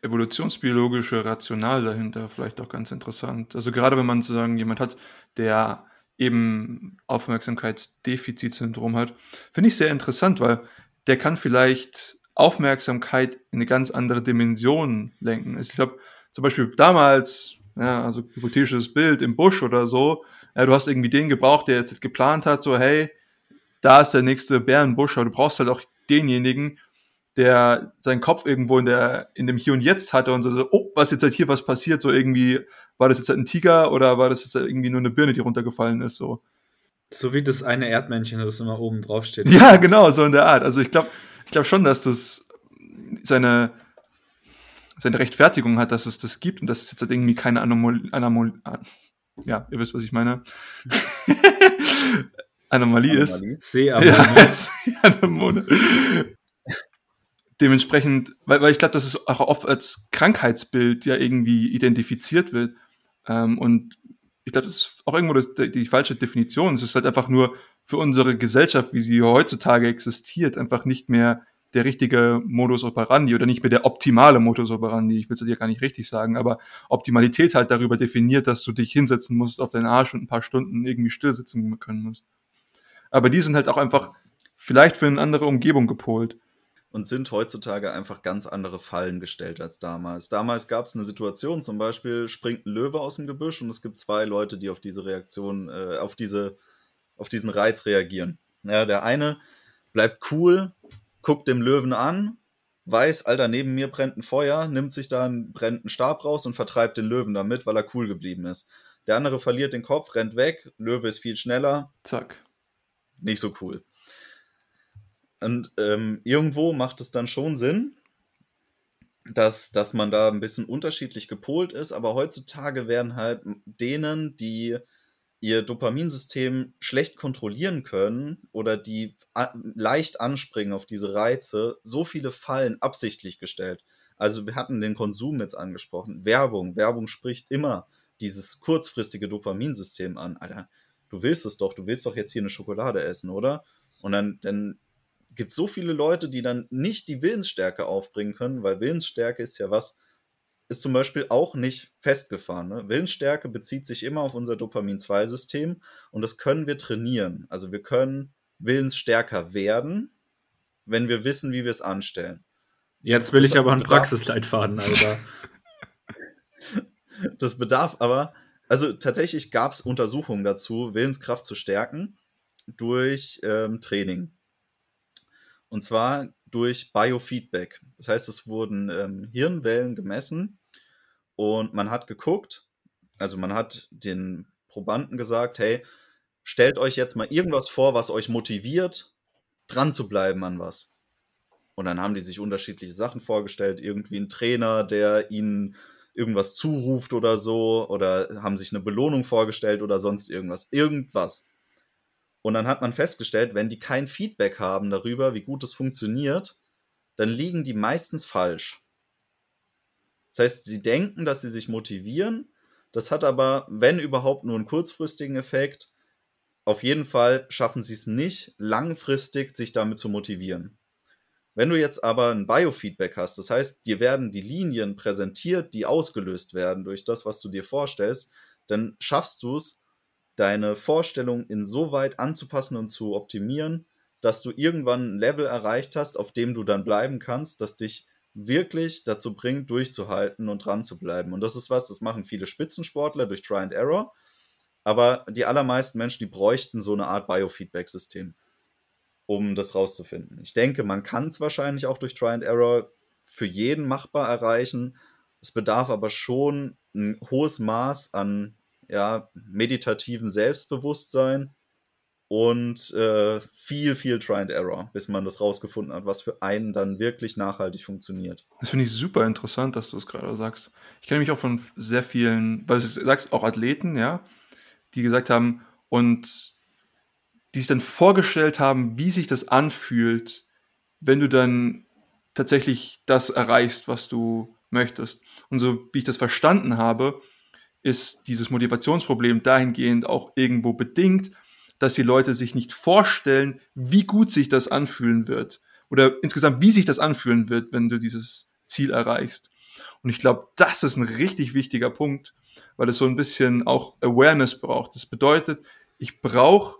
Speaker 3: evolutionsbiologische Rational dahinter vielleicht auch ganz interessant. Also gerade wenn man sozusagen jemand hat, der eben Aufmerksamkeitsdefizitsyndrom hat, finde ich sehr interessant, weil der kann vielleicht Aufmerksamkeit in eine ganz andere Dimension lenken. Also ich glaube, zum Beispiel damals, ja, also hypothetisches Bild im Busch oder so, ja, du hast irgendwie den gebraucht, der jetzt geplant hat, so, hey, da ist der nächste Bärenbusch, aber du brauchst halt auch denjenigen, der seinen Kopf irgendwo in der in dem Hier und Jetzt hatte und so, so oh, was jetzt halt hier was passiert, so irgendwie war das jetzt halt ein Tiger oder war das jetzt halt irgendwie nur eine Birne, die runtergefallen ist, so.
Speaker 1: So wie das eine Erdmännchen, das immer oben drauf steht.
Speaker 3: Ja, genau, so in der Art. Also ich glaube, ich glaube schon, dass das seine seine Rechtfertigung hat, dass es das gibt und dass es jetzt halt irgendwie keine Anomalie, Anomol ja, ihr wisst, was ich meine. Anomalie, Anomalie ist. Seeanemone. Ja, Dementsprechend, weil, weil ich glaube, dass es auch oft als Krankheitsbild ja irgendwie identifiziert wird. Ähm, und ich glaube, das ist auch irgendwo das, die, die falsche Definition. Es ist halt einfach nur für unsere Gesellschaft, wie sie heutzutage existiert, einfach nicht mehr der richtige Modus operandi oder nicht mehr der optimale Modus operandi. Ich will es dir gar nicht richtig sagen, aber Optimalität halt darüber definiert, dass du dich hinsetzen musst auf deinen Arsch und ein paar Stunden irgendwie still sitzen können musst. Aber die sind halt auch einfach vielleicht für eine andere Umgebung gepolt
Speaker 2: und sind heutzutage einfach ganz andere Fallen gestellt als damals. Damals gab es eine Situation, zum Beispiel springt ein Löwe aus dem Gebüsch und es gibt zwei Leute, die auf diese Reaktion, äh, auf diese, auf diesen Reiz reagieren. Ja, der eine bleibt cool, guckt dem Löwen an, weiß, Alter, neben mir brennt ein Feuer, nimmt sich da einen brennenden Stab raus und vertreibt den Löwen damit, weil er cool geblieben ist. Der andere verliert den Kopf, rennt weg, Löwe ist viel schneller.
Speaker 3: Zack.
Speaker 2: Nicht so cool. Und ähm, irgendwo macht es dann schon Sinn, dass, dass man da ein bisschen unterschiedlich gepolt ist, aber heutzutage werden halt denen, die ihr Dopaminsystem schlecht kontrollieren können oder die leicht anspringen auf diese Reize, so viele Fallen absichtlich gestellt. Also wir hatten den Konsum jetzt angesprochen, Werbung. Werbung spricht immer dieses kurzfristige Dopaminsystem an. Alter, du willst es doch, du willst doch jetzt hier eine Schokolade essen, oder? Und dann, dann gibt so viele Leute, die dann nicht die Willensstärke aufbringen können, weil Willensstärke ist ja was, ist zum Beispiel auch nicht festgefahren. Ne? Willensstärke bezieht sich immer auf unser Dopamin-2-System und das können wir trainieren. Also wir können willensstärker werden, wenn wir wissen, wie wir es anstellen.
Speaker 1: Jetzt will das ich aber einen Praxisleitfaden, Alter.
Speaker 2: das bedarf aber, also tatsächlich gab es Untersuchungen dazu, Willenskraft zu stärken durch ähm, Training. Und zwar durch Biofeedback. Das heißt, es wurden ähm, Hirnwellen gemessen und man hat geguckt, also man hat den Probanden gesagt, hey, stellt euch jetzt mal irgendwas vor, was euch motiviert, dran zu bleiben an was. Und dann haben die sich unterschiedliche Sachen vorgestellt, irgendwie ein Trainer, der ihnen irgendwas zuruft oder so, oder haben sich eine Belohnung vorgestellt oder sonst irgendwas. Irgendwas. Und dann hat man festgestellt, wenn die kein Feedback haben darüber, wie gut es funktioniert, dann liegen die meistens falsch. Das heißt, sie denken, dass sie sich motivieren. Das hat aber, wenn überhaupt, nur einen kurzfristigen Effekt. Auf jeden Fall schaffen sie es nicht, langfristig sich damit zu motivieren. Wenn du jetzt aber ein Biofeedback hast, das heißt, dir werden die Linien präsentiert, die ausgelöst werden durch das, was du dir vorstellst, dann schaffst du es, deine Vorstellung insoweit anzupassen und zu optimieren, dass du irgendwann ein Level erreicht hast, auf dem du dann bleiben kannst, das dich wirklich dazu bringt, durchzuhalten und dran zu bleiben. Und das ist was, das machen viele Spitzensportler durch Try and Error. Aber die allermeisten Menschen, die bräuchten so eine Art Biofeedback-System, um das rauszufinden. Ich denke, man kann es wahrscheinlich auch durch Try and Error für jeden machbar erreichen. Es bedarf aber schon ein hohes Maß an ja, meditativen Selbstbewusstsein und äh, viel, viel Try and Error, bis man das rausgefunden hat, was für einen dann wirklich nachhaltig funktioniert.
Speaker 3: Das finde ich super interessant, dass du es gerade sagst. Ich kenne mich auch von sehr vielen, weil du sagst, auch Athleten, ja, die gesagt haben und die sich dann vorgestellt haben, wie sich das anfühlt, wenn du dann tatsächlich das erreichst, was du möchtest. Und so wie ich das verstanden habe, ist dieses Motivationsproblem dahingehend auch irgendwo bedingt, dass die Leute sich nicht vorstellen, wie gut sich das anfühlen wird. oder insgesamt, wie sich das anfühlen wird, wenn du dieses Ziel erreichst. Und ich glaube, das ist ein richtig wichtiger Punkt, weil es so ein bisschen auch Awareness braucht. Das bedeutet, ich brauche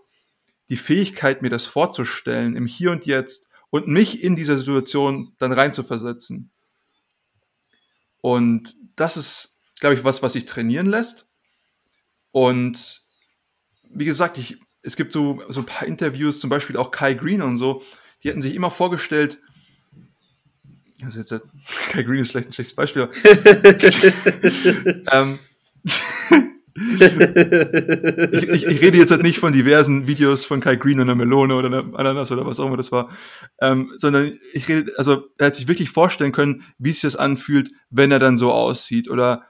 Speaker 3: die Fähigkeit, mir das vorzustellen im Hier und Jetzt und mich in dieser Situation dann reinzuversetzen. Und das ist, glaube ich, was, was sich trainieren lässt. Und wie gesagt, ich, es gibt so, so ein paar Interviews, zum Beispiel auch Kai Green und so, die hätten sich immer vorgestellt, also jetzt, Kai Green ist vielleicht ein schlechtes Beispiel. ähm, ich, ich, ich, rede jetzt halt nicht von diversen Videos von Kai Green und einer Melone oder einer Ananas oder was auch immer das war, ähm, sondern ich rede, also er hat sich wirklich vorstellen können, wie sich das anfühlt, wenn er dann so aussieht oder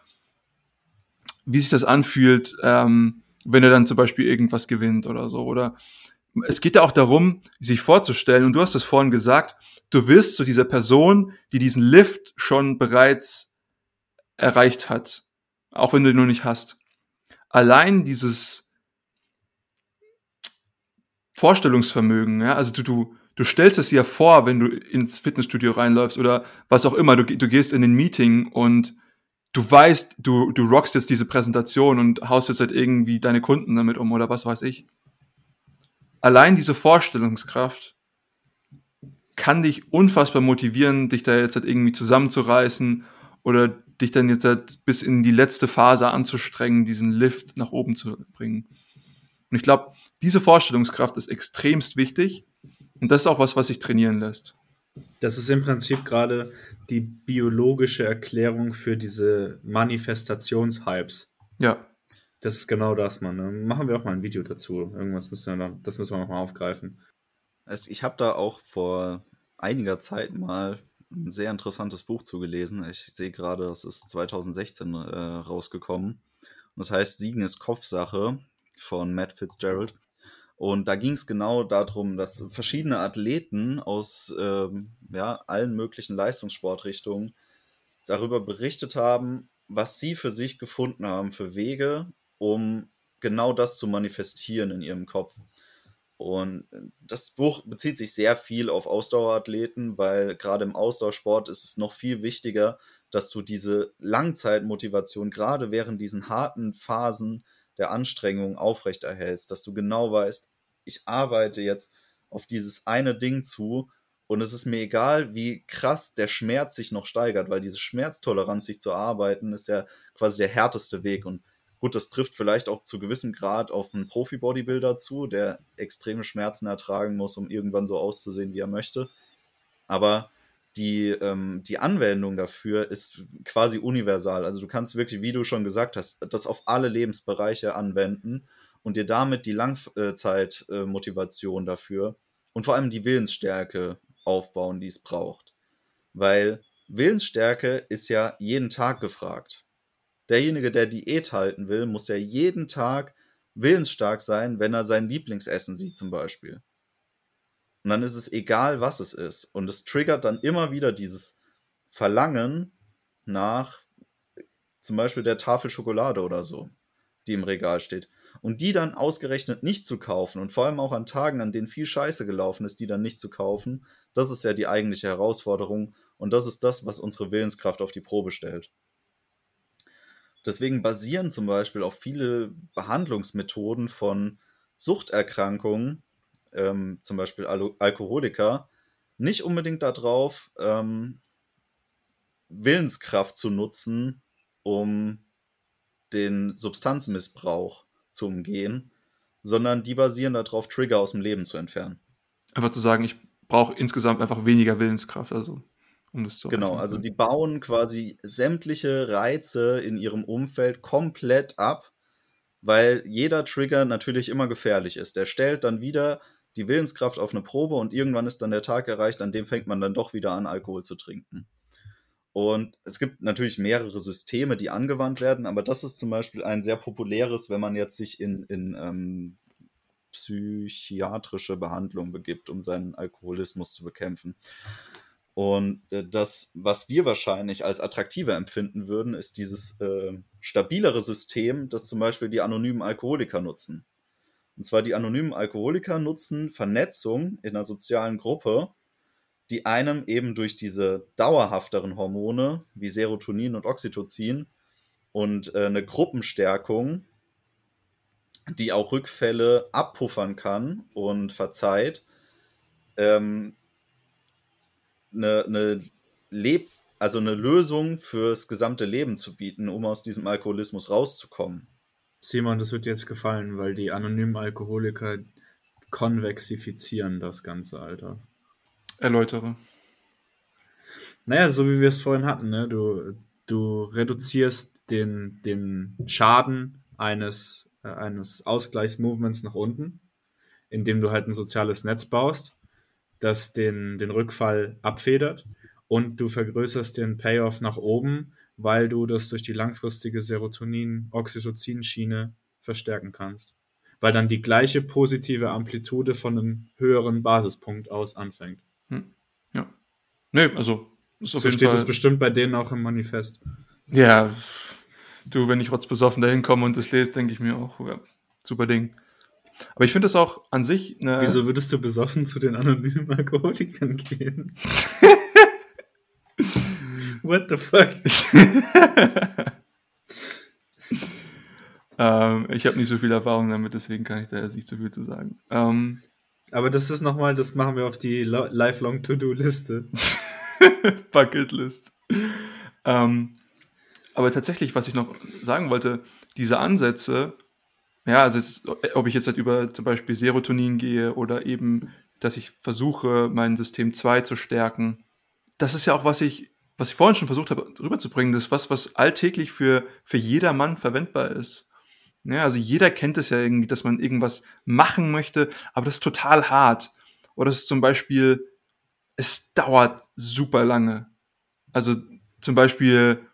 Speaker 3: wie sich das anfühlt, ähm, wenn er dann zum Beispiel irgendwas gewinnt oder so. Oder es geht ja auch darum, sich vorzustellen, und du hast es vorhin gesagt, du wirst zu dieser Person, die diesen Lift schon bereits erreicht hat, auch wenn du ihn nur nicht hast. Allein dieses Vorstellungsvermögen, ja, also du, du, du stellst es dir vor, wenn du ins Fitnessstudio reinläufst oder was auch immer, du, du gehst in den Meeting und du weißt, du, du rockst jetzt diese Präsentation und haust jetzt halt irgendwie deine Kunden damit um oder was weiß ich. Allein diese Vorstellungskraft kann dich unfassbar motivieren, dich da jetzt halt irgendwie zusammenzureißen oder dich dann jetzt halt bis in die letzte Phase anzustrengen, diesen Lift nach oben zu bringen. Und ich glaube, diese Vorstellungskraft ist extremst wichtig und das ist auch was, was sich trainieren lässt.
Speaker 1: Das ist im Prinzip gerade die biologische Erklärung für diese Manifestationshypes.
Speaker 3: Ja.
Speaker 1: Das ist genau das, Mann. Ne? Machen wir auch mal ein Video dazu. Irgendwas müssen wir noch, das müssen wir nochmal aufgreifen.
Speaker 2: Ich habe da auch vor einiger Zeit mal ein sehr interessantes Buch zugelesen. Ich sehe gerade, das ist 2016 äh, rausgekommen. Und das heißt Siegen ist Kopfsache von Matt Fitzgerald. Und da ging es genau darum, dass verschiedene Athleten aus ähm, ja, allen möglichen Leistungssportrichtungen darüber berichtet haben, was sie für sich gefunden haben für Wege, um genau das zu manifestieren in ihrem Kopf. Und das Buch bezieht sich sehr viel auf Ausdauerathleten, weil gerade im Ausdauersport ist es noch viel wichtiger, dass du diese Langzeitmotivation gerade während diesen harten Phasen der Anstrengung aufrechterhältst, dass du genau weißt, ich arbeite jetzt auf dieses eine Ding zu und es ist mir egal, wie krass der Schmerz sich noch steigert, weil diese Schmerztoleranz sich zu arbeiten, ist ja quasi der härteste Weg. Und gut, das trifft vielleicht auch zu gewissem Grad auf einen Profi-Bodybuilder zu, der extreme Schmerzen ertragen muss, um irgendwann so auszusehen, wie er möchte. Aber die, ähm, die Anwendung dafür ist quasi universal. Also du kannst wirklich, wie du schon gesagt hast, das auf alle Lebensbereiche anwenden und dir damit die Langzeitmotivation dafür und vor allem die Willensstärke aufbauen, die es braucht. Weil Willensstärke ist ja jeden Tag gefragt. Derjenige, der Diät halten will, muss ja jeden Tag willensstark sein, wenn er sein Lieblingsessen sieht zum Beispiel. Und dann ist es egal, was es ist. Und es triggert dann immer wieder dieses Verlangen nach zum Beispiel der Tafel Schokolade oder so, die im Regal steht. Und die dann ausgerechnet nicht zu kaufen und vor allem auch an Tagen, an denen viel Scheiße gelaufen ist, die dann nicht zu kaufen, das ist ja die eigentliche Herausforderung und das ist das, was unsere Willenskraft auf die Probe stellt. Deswegen basieren zum Beispiel auch viele Behandlungsmethoden von Suchterkrankungen, ähm, zum Beispiel Al Alkoholiker, nicht unbedingt darauf, ähm, Willenskraft zu nutzen, um den Substanzmissbrauch zu umgehen, sondern die basieren darauf, Trigger aus dem Leben zu entfernen.
Speaker 3: Einfach zu sagen, ich brauche insgesamt einfach weniger Willenskraft, also um das zu
Speaker 2: Genau, also die bauen quasi sämtliche Reize in ihrem Umfeld komplett ab, weil jeder Trigger natürlich immer gefährlich ist. Der stellt dann wieder die Willenskraft auf eine Probe und irgendwann ist dann der Tag erreicht, an dem fängt man dann doch wieder an, Alkohol zu trinken. Und es gibt natürlich mehrere Systeme, die angewandt werden, aber das ist zum Beispiel ein sehr populäres, wenn man jetzt sich in, in ähm, psychiatrische Behandlung begibt, um seinen Alkoholismus zu bekämpfen. Und äh, das, was wir wahrscheinlich als attraktiver empfinden würden, ist dieses äh, stabilere System, das zum Beispiel die anonymen Alkoholiker nutzen. Und zwar die anonymen Alkoholiker nutzen Vernetzung in einer sozialen Gruppe, die einem eben durch diese dauerhafteren Hormone wie Serotonin und Oxytocin und äh, eine Gruppenstärkung, die auch Rückfälle abpuffern kann und verzeiht, ähm, eine, eine Leb also eine Lösung fürs gesamte Leben zu bieten, um aus diesem Alkoholismus rauszukommen.
Speaker 1: Simon, das wird jetzt gefallen, weil die anonymen Alkoholiker konvexifizieren das Ganze, Alter.
Speaker 3: Erläutere.
Speaker 1: Naja, so wie wir es vorhin hatten, ne? Du, du reduzierst den, den Schaden eines, äh, eines Ausgleichsmovements nach unten, indem du halt ein soziales Netz baust, das den, den Rückfall abfedert und du vergrößerst den Payoff nach oben, weil du das durch die langfristige Serotonin-Oxytocin-Schiene verstärken kannst. Weil dann die gleiche positive Amplitude von einem höheren Basispunkt aus anfängt.
Speaker 3: Hm. Ja. Nee, also.
Speaker 1: so steht Fall... das bestimmt bei denen auch im Manifest.
Speaker 3: Ja, du, wenn ich rotzbesoffen da hinkomme und das lese, denke ich mir auch, ja, super Ding. Aber ich finde es auch an sich
Speaker 1: eine. Wieso würdest du besoffen zu den anonymen Alkoholikern gehen? What the fuck?
Speaker 3: ähm, ich habe nicht so viel Erfahrung damit, deswegen kann ich da jetzt nicht so viel zu sagen. Ähm,
Speaker 1: Aber das ist nochmal, das machen wir auf die Lifelong To-Do-Liste.
Speaker 3: Bucketlist. Ähm, aber tatsächlich, was ich noch sagen wollte, diese Ansätze, ja, also ist, ob ich jetzt halt über zum Beispiel Serotonin gehe oder eben, dass ich versuche, mein System 2 zu stärken, das ist ja auch, was ich was ich vorhin schon versucht habe rüberzubringen, das ist was, was alltäglich für, für jedermann verwendbar ist. Ja, also jeder kennt es ja irgendwie, dass man irgendwas machen möchte, aber das ist total hart. Oder es ist zum Beispiel, es dauert super lange. Also zum Beispiel,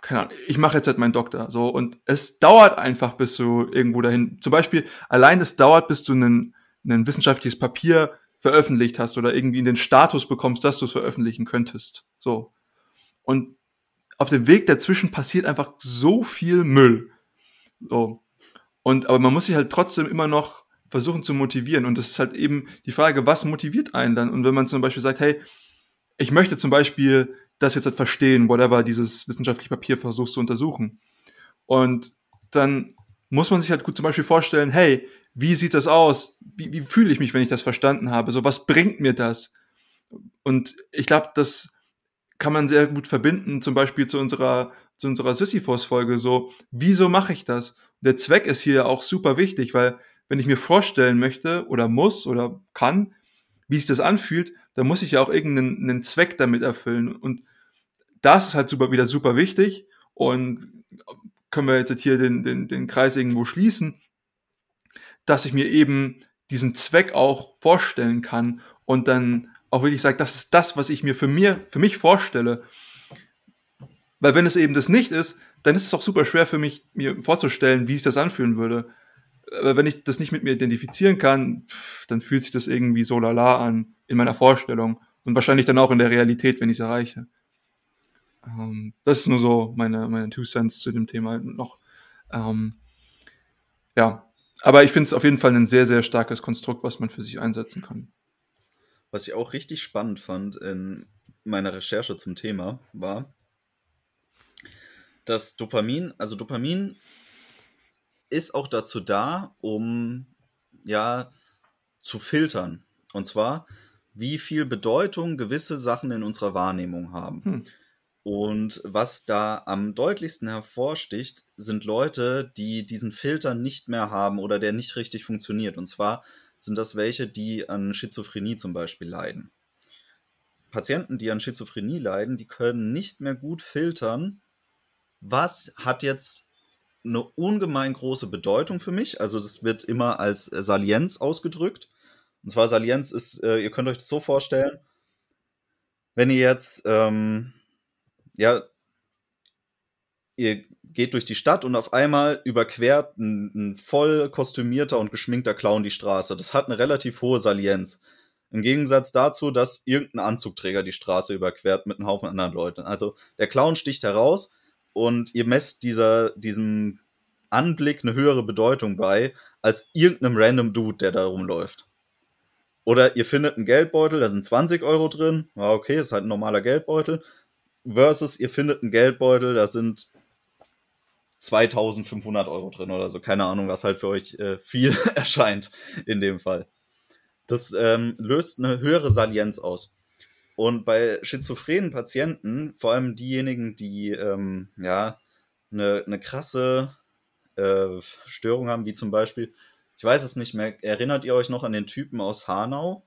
Speaker 3: keine Ahnung, ich mache jetzt halt meinen Doktor, so, und es dauert einfach, bis du irgendwo dahin, zum Beispiel, allein es dauert, bis du ein wissenschaftliches Papier veröffentlicht hast oder irgendwie in den Status bekommst, dass du es veröffentlichen könntest. So. Und auf dem Weg dazwischen passiert einfach so viel Müll. So. Und, aber man muss sich halt trotzdem immer noch versuchen zu motivieren. Und das ist halt eben die Frage, was motiviert einen dann? Und wenn man zum Beispiel sagt, hey, ich möchte zum Beispiel das jetzt halt verstehen, whatever, dieses wissenschaftliche Papier versuchst zu untersuchen. Und dann muss man sich halt gut zum Beispiel vorstellen, hey, wie sieht das aus? Wie, wie fühle ich mich, wenn ich das verstanden habe? So, was bringt mir das? Und ich glaube, das kann man sehr gut verbinden, zum Beispiel zu unserer, zu unserer Sisyphos-Folge. So, wieso mache ich das? Der Zweck ist hier auch super wichtig, weil wenn ich mir vorstellen möchte oder muss oder kann, wie sich das anfühlt, dann muss ich ja auch irgendeinen Zweck damit erfüllen. Und das ist halt super, wieder super wichtig. Und können wir jetzt hier den, den, den Kreis irgendwo schließen dass ich mir eben diesen Zweck auch vorstellen kann und dann auch wirklich sage, das ist das, was ich mir für, mir für mich vorstelle. Weil wenn es eben das nicht ist, dann ist es auch super schwer für mich, mir vorzustellen, wie sich das anfühlen würde. Aber wenn ich das nicht mit mir identifizieren kann, dann fühlt sich das irgendwie so lala an in meiner Vorstellung und wahrscheinlich dann auch in der Realität, wenn ich es erreiche. Ähm, das ist nur so meine, meine Two Cents zu dem Thema noch. Ähm, ja, aber ich finde es auf jeden Fall ein sehr, sehr starkes Konstrukt, was man für sich einsetzen kann.
Speaker 2: Was ich auch richtig spannend fand in meiner Recherche zum Thema war, dass Dopamin, also Dopamin ist auch dazu da, um ja zu filtern. Und zwar, wie viel Bedeutung gewisse Sachen in unserer Wahrnehmung haben. Hm. Und was da am deutlichsten hervorsticht, sind Leute, die diesen Filter nicht mehr haben oder der nicht richtig funktioniert. Und zwar sind das welche, die an Schizophrenie zum Beispiel leiden. Patienten, die an Schizophrenie leiden, die können nicht mehr gut filtern, was hat jetzt eine ungemein große Bedeutung für mich. Also das wird immer als Salienz ausgedrückt. Und zwar Salienz ist, äh, ihr könnt euch das so vorstellen, wenn ihr jetzt ähm, ja, ihr geht durch die Stadt und auf einmal überquert ein, ein, voll kostümierter und geschminkter Clown die Straße. Das hat eine relativ hohe Salienz. Im Gegensatz dazu, dass irgendein Anzugträger die Straße überquert mit einem Haufen anderen Leuten. Also der Clown sticht heraus und ihr messt dieser, diesem Anblick eine höhere Bedeutung bei als irgendeinem random Dude, der da rumläuft. Oder ihr findet einen Geldbeutel, da sind 20 Euro drin. Ja, okay, ist halt ein normaler Geldbeutel. Versus ihr findet einen Geldbeutel, da sind 2500 Euro drin oder so. Keine Ahnung, was halt für euch äh, viel erscheint in dem Fall. Das ähm, löst eine höhere Salienz aus. Und bei schizophrenen Patienten, vor allem diejenigen, die ähm, ja eine, eine krasse äh, Störung haben, wie zum Beispiel, ich weiß es nicht mehr, erinnert ihr euch noch an den Typen aus Hanau?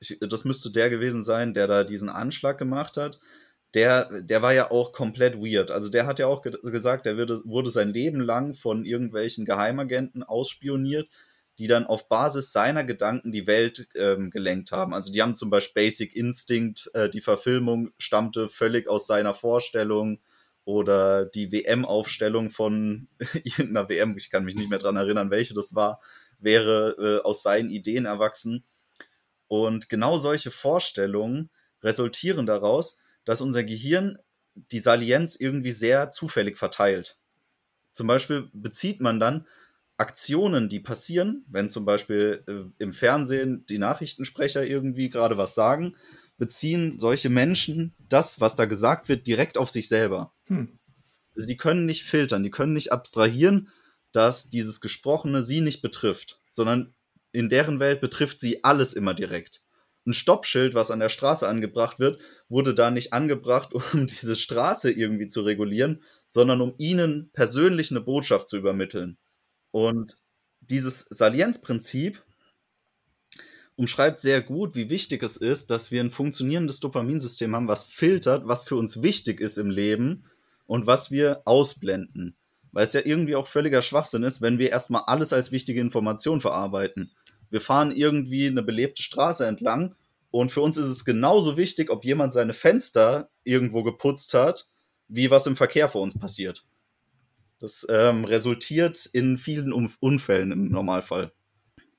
Speaker 2: Ich, das müsste der gewesen sein, der da diesen Anschlag gemacht hat der, der war ja auch komplett weird. Also der hat ja auch ge gesagt, der würde, wurde sein Leben lang von irgendwelchen Geheimagenten ausspioniert, die dann auf Basis seiner Gedanken die Welt ähm, gelenkt haben. Also die haben zum Beispiel Basic Instinct, äh, die Verfilmung stammte völlig aus seiner Vorstellung oder die WM-Aufstellung von irgendeiner WM, ich kann mich nicht mehr dran erinnern, welche das war, wäre äh, aus seinen Ideen erwachsen. Und genau solche Vorstellungen resultieren daraus, dass unser Gehirn die Salienz irgendwie sehr zufällig verteilt. Zum Beispiel bezieht man dann Aktionen, die passieren, wenn zum Beispiel äh, im Fernsehen die Nachrichtensprecher irgendwie gerade was sagen, beziehen solche Menschen das, was da gesagt wird, direkt auf sich selber. Hm. Also die können nicht filtern, die können nicht abstrahieren, dass dieses Gesprochene sie nicht betrifft, sondern in deren Welt betrifft sie alles immer direkt ein Stoppschild, was an der Straße angebracht wird, wurde da nicht angebracht, um diese Straße irgendwie zu regulieren, sondern um ihnen persönlich eine Botschaft zu übermitteln. Und dieses Salienzprinzip umschreibt sehr gut, wie wichtig es ist, dass wir ein funktionierendes Dopaminsystem haben, was filtert, was für uns wichtig ist im Leben und was wir ausblenden. Weil es ja irgendwie auch völliger Schwachsinn ist, wenn wir erstmal alles als wichtige Information verarbeiten. Wir fahren irgendwie eine belebte Straße entlang und für uns ist es genauso wichtig, ob jemand seine Fenster irgendwo geputzt hat, wie was im Verkehr vor uns passiert. Das ähm, resultiert in vielen Unfällen im Normalfall.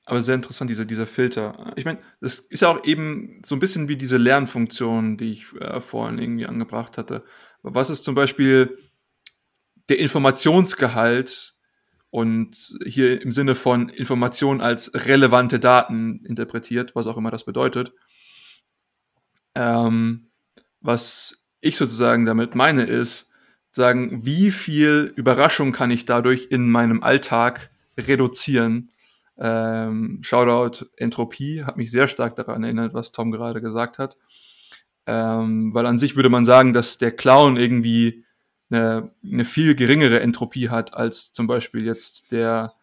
Speaker 3: Aber sehr interessant, diese, dieser Filter. Ich meine, das ist ja auch eben so ein bisschen wie diese Lernfunktion, die ich äh, vorhin irgendwie angebracht hatte. Was ist zum Beispiel der Informationsgehalt und hier im Sinne von Information als relevante Daten interpretiert, was auch immer das bedeutet. Ähm, was ich sozusagen damit meine, ist, sagen, wie viel Überraschung kann ich dadurch in meinem Alltag reduzieren? Ähm, Shoutout Entropie hat mich sehr stark daran erinnert, was Tom gerade gesagt hat. Ähm, weil an sich würde man sagen, dass der Clown irgendwie eine, eine viel geringere Entropie hat als zum Beispiel jetzt der,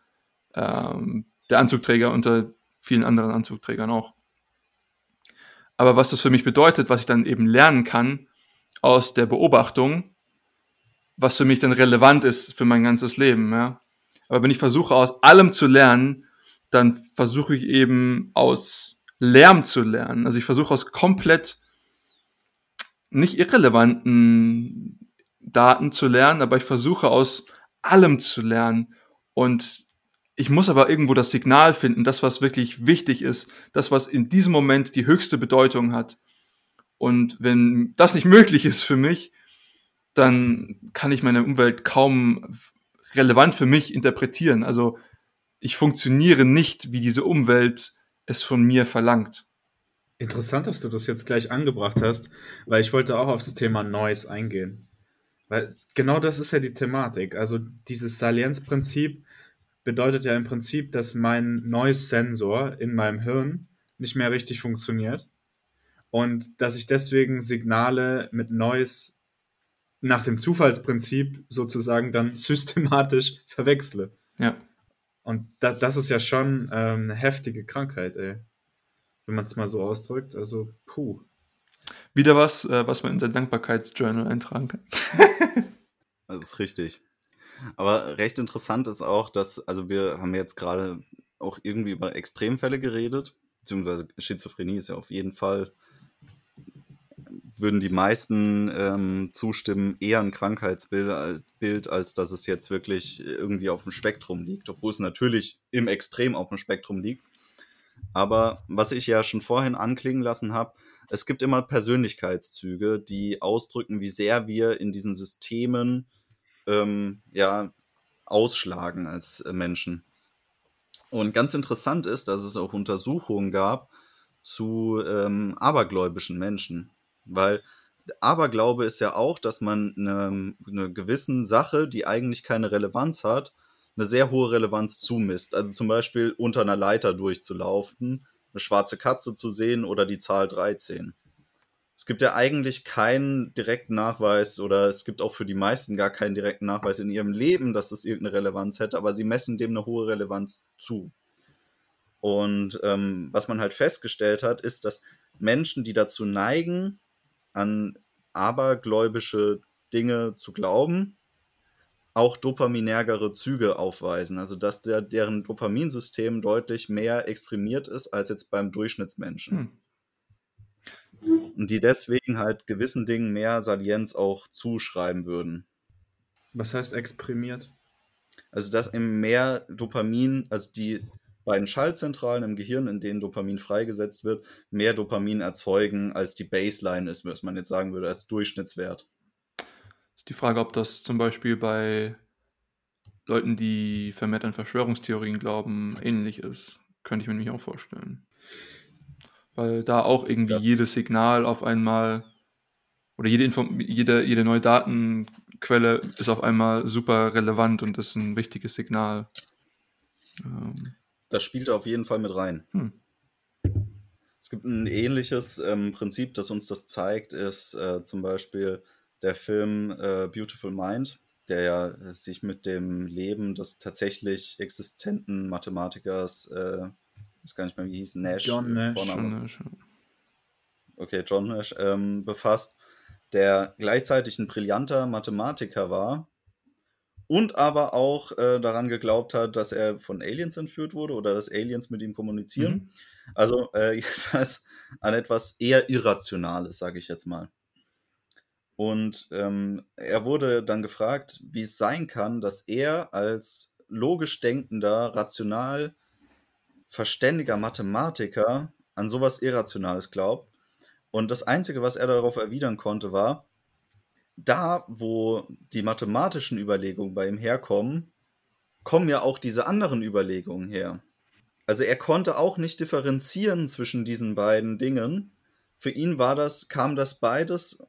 Speaker 3: ähm, der Anzugträger unter vielen anderen Anzugträgern auch. Aber was das für mich bedeutet, was ich dann eben lernen kann aus der Beobachtung, was für mich dann relevant ist für mein ganzes Leben. Ja? Aber wenn ich versuche, aus allem zu lernen, dann versuche ich eben aus Lärm zu lernen. Also ich versuche aus komplett nicht irrelevanten Daten zu lernen, aber ich versuche aus allem zu lernen. Und ich muss aber irgendwo das Signal finden, das, was wirklich wichtig ist, das, was in diesem Moment die höchste Bedeutung hat. Und wenn das nicht möglich ist für mich, dann kann ich meine Umwelt kaum relevant für mich interpretieren. Also ich funktioniere nicht, wie diese Umwelt es von mir verlangt.
Speaker 1: Interessant, dass du das jetzt gleich angebracht hast, weil ich wollte auch auf das Thema Noise eingehen. Weil genau das ist ja die Thematik. Also dieses Salienzprinzip bedeutet ja im Prinzip, dass mein neues Sensor in meinem Hirn nicht mehr richtig funktioniert und dass ich deswegen Signale mit Neues nach dem Zufallsprinzip sozusagen dann systematisch verwechsle.
Speaker 3: Ja.
Speaker 1: Und da, das ist ja schon ähm, eine heftige Krankheit, ey. Wenn man es mal so ausdrückt. Also, puh.
Speaker 3: Wieder was, äh, was man in sein Dankbarkeitsjournal eintragen kann.
Speaker 2: das ist richtig. Aber recht interessant ist auch, dass, also wir haben jetzt gerade auch irgendwie über Extremfälle geredet, beziehungsweise Schizophrenie ist ja auf jeden Fall, würden die meisten ähm, zustimmen, eher ein Krankheitsbild, Bild, als dass es jetzt wirklich irgendwie auf dem Spektrum liegt, obwohl es natürlich im Extrem auf dem Spektrum liegt. Aber was ich ja schon vorhin anklingen lassen habe, es gibt immer Persönlichkeitszüge, die ausdrücken, wie sehr wir in diesen Systemen ähm, ja, ausschlagen als Menschen. Und ganz interessant ist, dass es auch Untersuchungen gab zu ähm, abergläubischen Menschen. Weil Aberglaube ist ja auch, dass man eine, eine gewissen Sache, die eigentlich keine Relevanz hat, eine sehr hohe Relevanz zumisst. Also zum Beispiel unter einer Leiter durchzulaufen, eine schwarze Katze zu sehen oder die Zahl 13. Es gibt ja eigentlich keinen direkten Nachweis oder es gibt auch für die meisten gar keinen direkten Nachweis in ihrem Leben, dass es irgendeine Relevanz hätte, aber sie messen dem eine hohe Relevanz zu. Und ähm, was man halt festgestellt hat, ist, dass Menschen, die dazu neigen, an abergläubische Dinge zu glauben, auch dopaminärgere Züge aufweisen. Also dass der, deren Dopaminsystem deutlich mehr exprimiert ist als jetzt beim Durchschnittsmenschen. Hm. Und die deswegen halt gewissen Dingen mehr Salienz auch zuschreiben würden.
Speaker 1: Was heißt exprimiert?
Speaker 2: Also dass eben mehr Dopamin, also die beiden Schaltzentralen im Gehirn, in denen Dopamin freigesetzt wird, mehr Dopamin erzeugen, als die Baseline ist, was man jetzt sagen würde, als Durchschnittswert.
Speaker 3: Ist die Frage, ob das zum Beispiel bei Leuten, die vermehrt an Verschwörungstheorien glauben, ähnlich ist. Könnte ich mir nämlich auch vorstellen. Weil da auch irgendwie das jedes Signal auf einmal oder jede, Inform jede, jede neue Datenquelle ist auf einmal super relevant und ist ein wichtiges Signal.
Speaker 2: Ähm, das spielt auf jeden Fall mit rein. Hm. Es gibt ein ähnliches ähm, Prinzip, das uns das zeigt, ist äh, zum Beispiel der Film äh, Beautiful Mind, der ja äh, sich mit dem Leben des tatsächlich existenten Mathematikers, äh, ich weiß gar nicht mehr, wie hieß, Nash,
Speaker 1: John Nash. John Nash.
Speaker 2: Okay, John Nash ähm, befasst, der gleichzeitig ein brillanter Mathematiker war und aber auch äh, daran geglaubt hat, dass er von Aliens entführt wurde oder dass Aliens mit ihm kommunizieren. Mhm. Also äh, jedenfalls an etwas eher Irrationales, sage ich jetzt mal. Und ähm, er wurde dann gefragt, wie es sein kann, dass er als logisch denkender, rational verständiger Mathematiker an sowas Irrationales glaubt. Und das Einzige, was er darauf erwidern konnte, war, da, wo die mathematischen Überlegungen bei ihm herkommen, kommen ja auch diese anderen Überlegungen her. Also er konnte auch nicht differenzieren zwischen diesen beiden Dingen. Für ihn war das, kam das beides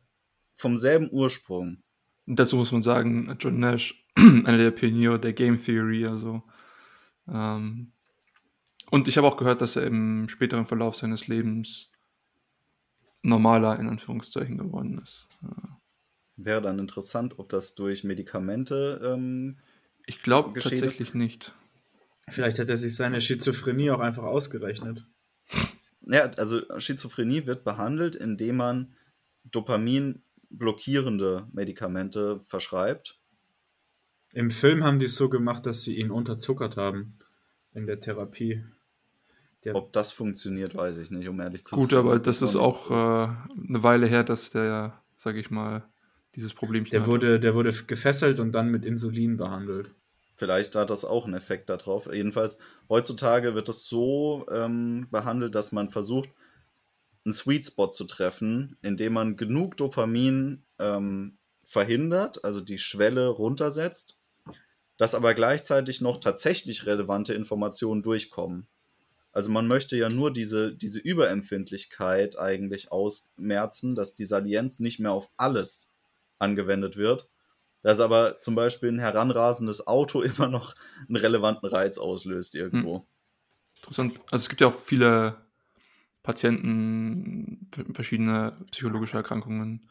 Speaker 2: vom selben Ursprung.
Speaker 3: Dazu muss man sagen, John Nash, einer der Pioniere der Game Theory, also. Ähm, und ich habe auch gehört, dass er im späteren Verlauf seines Lebens normaler in Anführungszeichen geworden ist.
Speaker 2: Wäre dann interessant, ob das durch Medikamente. Ähm,
Speaker 3: ich glaube tatsächlich nicht.
Speaker 1: Vielleicht hat er sich seine Schizophrenie auch einfach ausgerechnet.
Speaker 2: Ja, also Schizophrenie wird behandelt, indem man Dopamin blockierende Medikamente verschreibt.
Speaker 1: Im Film haben die es so gemacht, dass sie ihn unterzuckert haben in der Therapie.
Speaker 2: Der Ob das funktioniert, weiß ich nicht, um ehrlich
Speaker 3: zu sein. Gut, aber das ist auch äh, eine Weile her, dass der, sag ich mal, dieses Problem
Speaker 1: der wurde, der wurde gefesselt und dann mit Insulin behandelt.
Speaker 2: Vielleicht hat das auch einen Effekt darauf. Jedenfalls, heutzutage wird das so ähm, behandelt, dass man versucht, einen Sweet Spot zu treffen, indem man genug Dopamin ähm, verhindert, also die Schwelle runtersetzt, dass aber gleichzeitig noch tatsächlich relevante Informationen durchkommen. Also man möchte ja nur diese, diese Überempfindlichkeit eigentlich ausmerzen, dass die Salienz nicht mehr auf alles angewendet wird. Dass aber zum Beispiel ein heranrasendes Auto immer noch einen relevanten Reiz auslöst irgendwo. Hm.
Speaker 3: Interessant. Also es gibt ja auch viele Patienten, verschiedene psychologische Erkrankungen,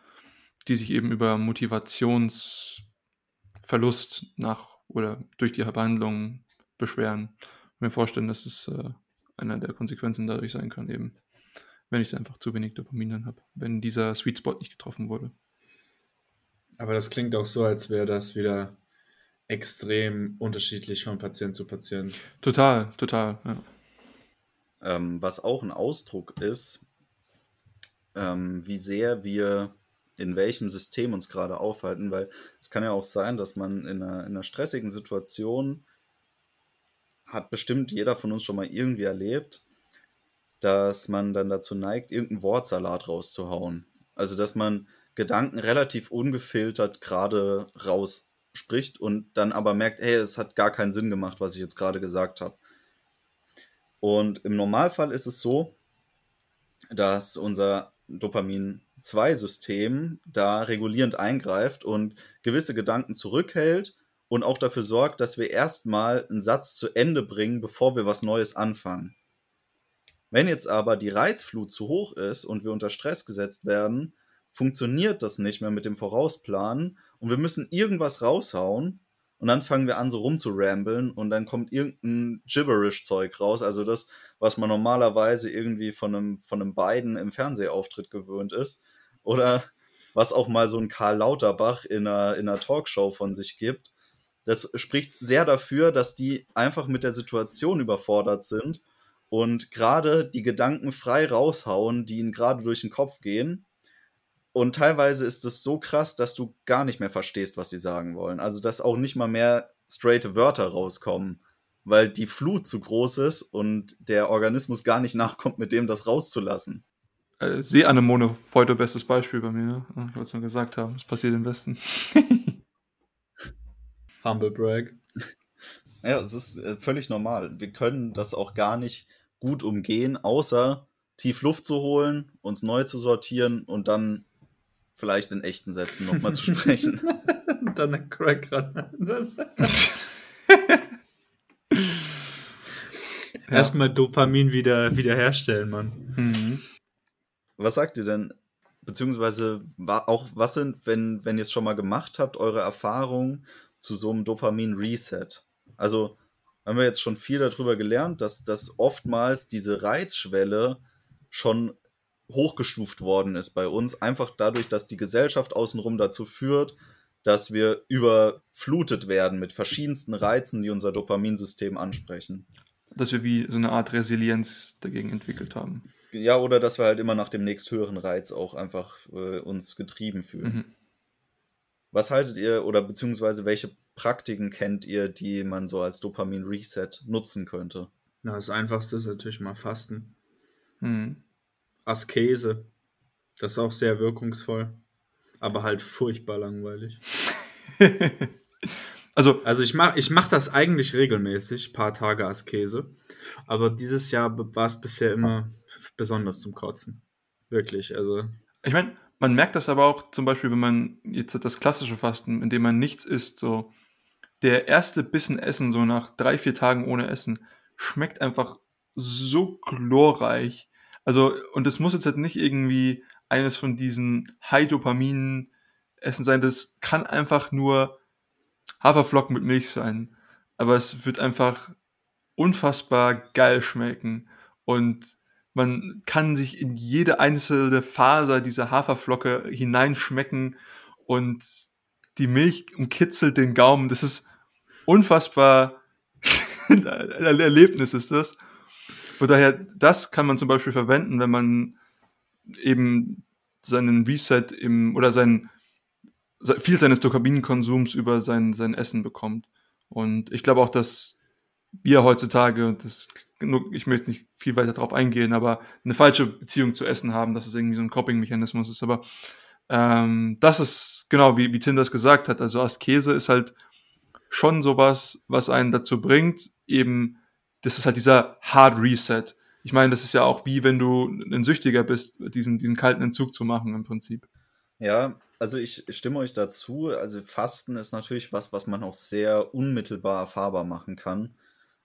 Speaker 3: die sich eben über Motivationsverlust nach oder durch die Behandlung beschweren. Ich mir vorstellen, dass es äh, einer der Konsequenzen dadurch sein kann, eben, wenn ich einfach zu wenig Dopamin dann habe, wenn dieser Sweet Spot nicht getroffen wurde.
Speaker 1: Aber das klingt auch so, als wäre das wieder extrem unterschiedlich von Patient zu Patient.
Speaker 3: Total, total, ja.
Speaker 2: Ähm, was auch ein Ausdruck ist, ähm, wie sehr wir in welchem System uns gerade aufhalten, weil es kann ja auch sein, dass man in einer, in einer stressigen Situation hat bestimmt jeder von uns schon mal irgendwie erlebt, dass man dann dazu neigt, irgendeinen Wortsalat rauszuhauen. Also, dass man Gedanken relativ ungefiltert gerade rausspricht und dann aber merkt, hey, es hat gar keinen Sinn gemacht, was ich jetzt gerade gesagt habe. Und im Normalfall ist es so, dass unser Dopamin-2-System da regulierend eingreift und gewisse Gedanken zurückhält und auch dafür sorgt, dass wir erstmal einen Satz zu Ende bringen, bevor wir was Neues anfangen. Wenn jetzt aber die Reizflut zu hoch ist und wir unter Stress gesetzt werden, funktioniert das nicht mehr mit dem Vorausplanen und wir müssen irgendwas raushauen und dann fangen wir an so rumzurambeln und dann kommt irgendein Gibberish-Zeug raus, also das, was man normalerweise irgendwie von einem, von einem beiden im Fernsehauftritt gewöhnt ist oder was auch mal so ein Karl Lauterbach in einer, in einer Talkshow von sich gibt. Das spricht sehr dafür, dass die einfach mit der Situation überfordert sind und gerade die Gedanken frei raushauen, die ihnen gerade durch den Kopf gehen. Und teilweise ist es so krass, dass du gar nicht mehr verstehst, was sie sagen wollen. Also, dass auch nicht mal mehr straighte Wörter rauskommen, weil die Flut zu groß ist und der Organismus gar nicht nachkommt, mit dem das rauszulassen.
Speaker 3: Äh, Seeanemone, heute bestes Beispiel bei mir, ne? Ich wollte es nur gesagt haben, es passiert im Westen.
Speaker 1: Humble Brag.
Speaker 2: Ja, es ist äh, völlig normal. Wir können das auch gar nicht gut umgehen, außer tief Luft zu holen, uns neu zu sortieren und dann vielleicht in echten Sätzen nochmal zu sprechen.
Speaker 1: dann ein Crack ran. Erstmal Dopamin wieder wiederherstellen, Mann. Mhm.
Speaker 2: Was sagt ihr denn? Beziehungsweise auch, was sind, wenn, wenn ihr es schon mal gemacht habt, eure Erfahrungen zu so einem Dopamin-Reset? Also, haben wir jetzt schon viel darüber gelernt, dass, dass oftmals diese Reizschwelle schon hochgestuft worden ist bei uns, einfach dadurch, dass die Gesellschaft außenrum dazu führt, dass wir überflutet werden mit verschiedensten Reizen, die unser Dopaminsystem ansprechen.
Speaker 3: Dass wir wie so eine Art Resilienz dagegen entwickelt haben.
Speaker 2: Ja, oder dass wir halt immer nach dem nächsthöheren Reiz auch einfach äh, uns getrieben fühlen. Mhm. Was haltet ihr oder beziehungsweise welche Praktiken kennt ihr, die man so als Dopamin-Reset nutzen könnte?
Speaker 1: Na, das Einfachste ist natürlich mal Fasten. Mhm. Askese. Das ist auch sehr wirkungsvoll. Aber halt furchtbar langweilig. also, also ich mache ich mach das eigentlich regelmäßig, paar Tage Askese. Aber dieses Jahr war es bisher immer besonders zum Kotzen. Wirklich, also.
Speaker 3: Ich meine, man merkt das aber auch zum Beispiel, wenn man jetzt das klassische Fasten, in dem man nichts isst, so der erste Bissen Essen, so nach drei, vier Tagen ohne Essen, schmeckt einfach so glorreich. Also, und es muss jetzt halt nicht irgendwie eines von diesen High-Dopamin-Essen sein. Das kann einfach nur Haferflocken mit Milch sein. Aber es wird einfach unfassbar geil schmecken. Und man kann sich in jede einzelne Faser dieser Haferflocke hineinschmecken und die Milch umkitzelt den Gaumen. Das ist unfassbar ein Erlebnis ist das. Von daher, das kann man zum Beispiel verwenden, wenn man eben seinen Reset im oder sein viel seines Dopaminkonsums über sein, sein Essen bekommt. Und ich glaube auch, dass wir heutzutage, das, ich möchte nicht viel weiter darauf eingehen, aber eine falsche Beziehung zu Essen haben, dass es irgendwie so ein Coping-Mechanismus ist. Aber ähm, das ist genau, wie, wie Tim das gesagt hat. Also Askese ist halt schon sowas, was einen dazu bringt, eben, das ist halt dieser Hard Reset. Ich meine, das ist ja auch wie wenn du ein Süchtiger bist, diesen, diesen kalten Entzug zu machen im Prinzip.
Speaker 2: Ja, also ich stimme euch dazu. Also Fasten ist natürlich was, was man auch sehr unmittelbar erfahrbar machen kann,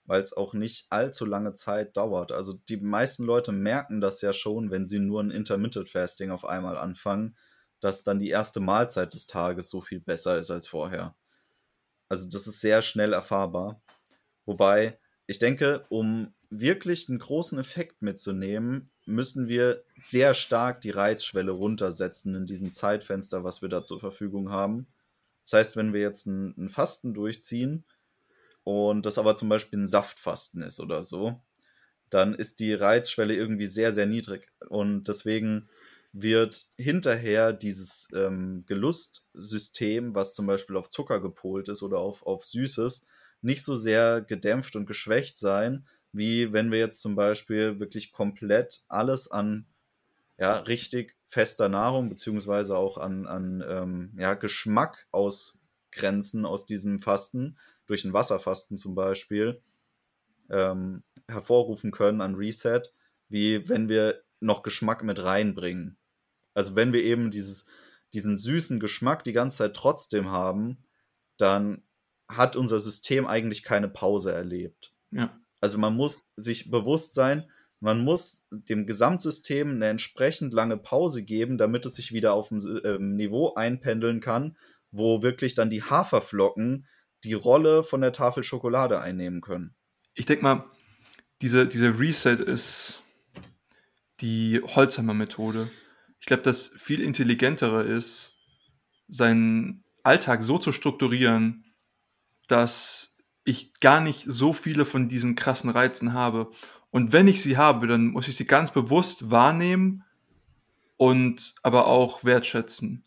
Speaker 2: weil es auch nicht allzu lange Zeit dauert. Also die meisten Leute merken das ja schon, wenn sie nur ein Intermittent Fasting auf einmal anfangen, dass dann die erste Mahlzeit des Tages so viel besser ist als vorher. Also das ist sehr schnell erfahrbar. Wobei ich denke, um wirklich einen großen Effekt mitzunehmen, müssen wir sehr stark die Reizschwelle runtersetzen in diesem Zeitfenster, was wir da zur Verfügung haben. Das heißt, wenn wir jetzt ein, ein Fasten durchziehen und das aber zum Beispiel ein Saftfasten ist oder so, dann ist die Reizschwelle irgendwie sehr, sehr niedrig. Und deswegen wird hinterher dieses ähm, Gelustsystem, was zum Beispiel auf Zucker gepolt ist oder auf, auf Süßes, nicht so sehr gedämpft und geschwächt sein, wie wenn wir jetzt zum Beispiel wirklich komplett alles an ja, richtig fester Nahrung beziehungsweise auch an, an ähm, ja, Geschmack ausgrenzen aus diesem Fasten, durch ein Wasserfasten zum Beispiel. ähm, hervorrufen können an Reset, wie wenn wir noch Geschmack mit reinbringen. Also wenn wir eben dieses, diesen süßen Geschmack die ganze Zeit trotzdem haben, dann hat unser System eigentlich keine Pause erlebt.
Speaker 3: Ja.
Speaker 2: Also man muss sich bewusst sein, man muss dem Gesamtsystem eine entsprechend lange Pause geben, damit es sich wieder auf dem äh, Niveau einpendeln kann, wo wirklich dann die Haferflocken die Rolle von der Tafel Schokolade einnehmen können.
Speaker 3: Ich denke mal, diese, diese Reset ist die Holzhammer-Methode. Ich glaube, das viel intelligentere ist, seinen Alltag so zu strukturieren, dass ich gar nicht so viele von diesen krassen Reizen habe. Und wenn ich sie habe, dann muss ich sie ganz bewusst wahrnehmen und aber auch wertschätzen.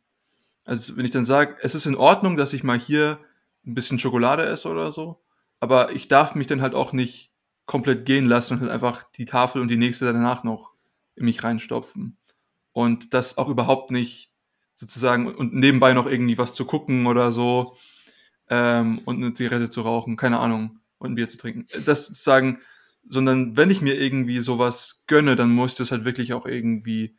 Speaker 3: Also wenn ich dann sage, es ist in Ordnung, dass ich mal hier ein bisschen Schokolade esse oder so, aber ich darf mich dann halt auch nicht komplett gehen lassen und halt einfach die Tafel und die nächste danach noch in mich reinstopfen. Und das auch überhaupt nicht sozusagen und nebenbei noch irgendwie was zu gucken oder so ähm, und eine Zigarette zu rauchen, keine Ahnung, und ein Bier zu trinken. Das sagen, sondern wenn ich mir irgendwie sowas gönne, dann muss ich das halt wirklich auch irgendwie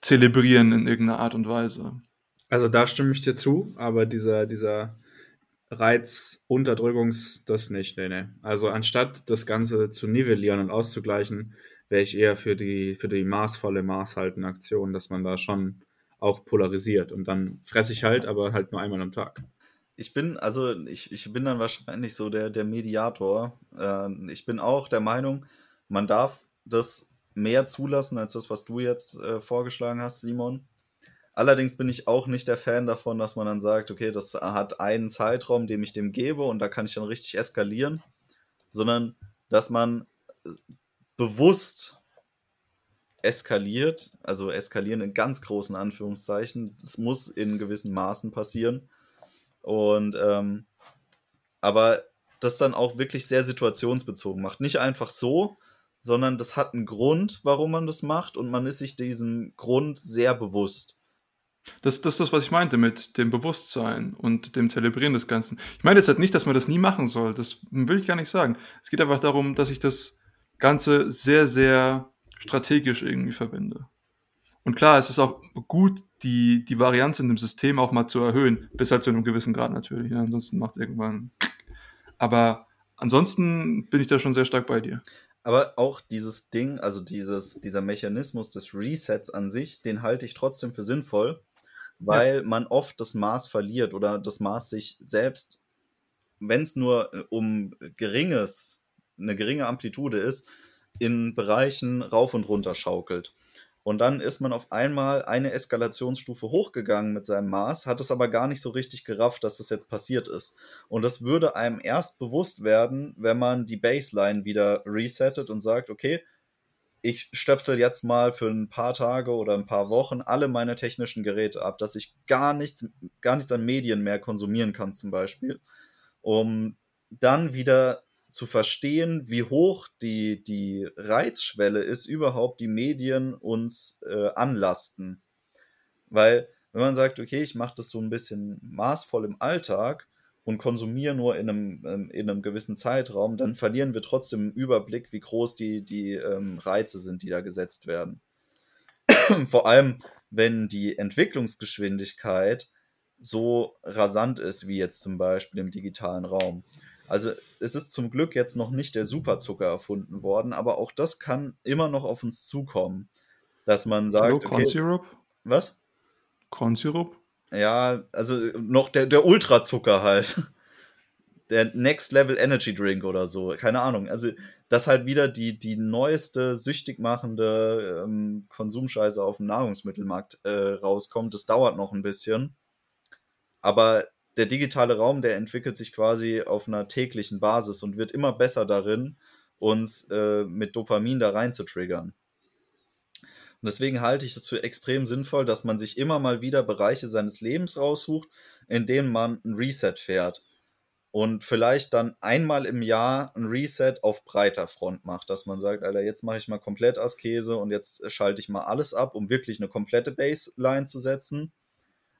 Speaker 3: zelebrieren in irgendeiner Art und Weise.
Speaker 1: Also da stimme ich dir zu, aber dieser, dieser Reiz, Unterdrückungs, das nicht, nee, nee. Also anstatt das Ganze zu nivellieren und auszugleichen, wäre ich eher für die, für die maßvolle, maßhaltende Aktion, dass man da schon auch polarisiert und dann fresse ich halt, aber halt nur einmal am Tag.
Speaker 2: Ich bin, also ich, ich bin dann wahrscheinlich so der, der Mediator. Äh, ich bin auch der Meinung, man darf das mehr zulassen als das, was du jetzt äh, vorgeschlagen hast, Simon. Allerdings bin ich auch nicht der Fan davon, dass man dann sagt, okay, das hat einen Zeitraum, den ich dem gebe und da kann ich dann richtig eskalieren, sondern dass man äh, bewusst eskaliert, also eskalieren in ganz großen Anführungszeichen. Das muss in gewissen Maßen passieren. Und ähm, aber das dann auch wirklich sehr situationsbezogen macht. Nicht einfach so, sondern das hat einen Grund, warum man das macht und man ist sich diesem Grund sehr bewusst.
Speaker 3: Das, das ist das, was ich meinte mit dem Bewusstsein und dem Zelebrieren des Ganzen. Ich meine jetzt halt nicht, dass man das nie machen soll. Das will ich gar nicht sagen. Es geht einfach darum, dass ich das Ganze sehr, sehr strategisch irgendwie verwende. Und klar, es ist auch gut, die, die Varianz in dem System auch mal zu erhöhen, bis halt zu einem gewissen Grad natürlich. Ja, ansonsten macht es irgendwann. Aber ansonsten bin ich da schon sehr stark bei dir.
Speaker 2: Aber auch dieses Ding, also dieses, dieser Mechanismus des Resets an sich, den halte ich trotzdem für sinnvoll, weil ja. man oft das Maß verliert oder das Maß sich selbst, wenn es nur äh, um geringes, eine geringe Amplitude ist, in Bereichen rauf und runter schaukelt. Und dann ist man auf einmal eine Eskalationsstufe hochgegangen mit seinem Maß, hat es aber gar nicht so richtig gerafft, dass das jetzt passiert ist. Und das würde einem erst bewusst werden, wenn man die Baseline wieder resettet und sagt, okay, ich stöpsel jetzt mal für ein paar Tage oder ein paar Wochen alle meine technischen Geräte ab, dass ich gar nichts, gar nichts an Medien mehr konsumieren kann, zum Beispiel, um dann wieder zu verstehen, wie hoch die, die Reizschwelle ist, überhaupt die Medien uns äh, anlasten. Weil, wenn man sagt, okay, ich mache das so ein bisschen maßvoll im Alltag, und konsumieren nur in einem, ähm, in einem gewissen Zeitraum, dann verlieren wir trotzdem einen Überblick, wie groß die, die ähm, Reize sind, die da gesetzt werden. Vor allem, wenn die Entwicklungsgeschwindigkeit so rasant ist, wie jetzt zum Beispiel im digitalen Raum. Also es ist zum Glück jetzt noch nicht der Superzucker erfunden worden, aber auch das kann immer noch auf uns zukommen, dass man sagt, Hallo,
Speaker 3: okay, Corn Syrup?
Speaker 2: Was?
Speaker 3: Corn Syrup?
Speaker 2: Ja, also noch der, der Ultrazucker halt. Der Next Level Energy Drink oder so. Keine Ahnung. Also, dass halt wieder die, die neueste, süchtig machende ähm, Konsumscheiße auf dem Nahrungsmittelmarkt äh, rauskommt. Das dauert noch ein bisschen. Aber der digitale Raum, der entwickelt sich quasi auf einer täglichen Basis und wird immer besser darin, uns äh, mit Dopamin da rein zu triggern. Und deswegen halte ich es für extrem sinnvoll, dass man sich immer mal wieder Bereiche seines Lebens raussucht, in denen man ein Reset fährt. Und vielleicht dann einmal im Jahr ein Reset auf breiter Front macht, dass man sagt, Alter, jetzt mache ich mal komplett Askese und jetzt schalte ich mal alles ab, um wirklich eine komplette Baseline zu setzen.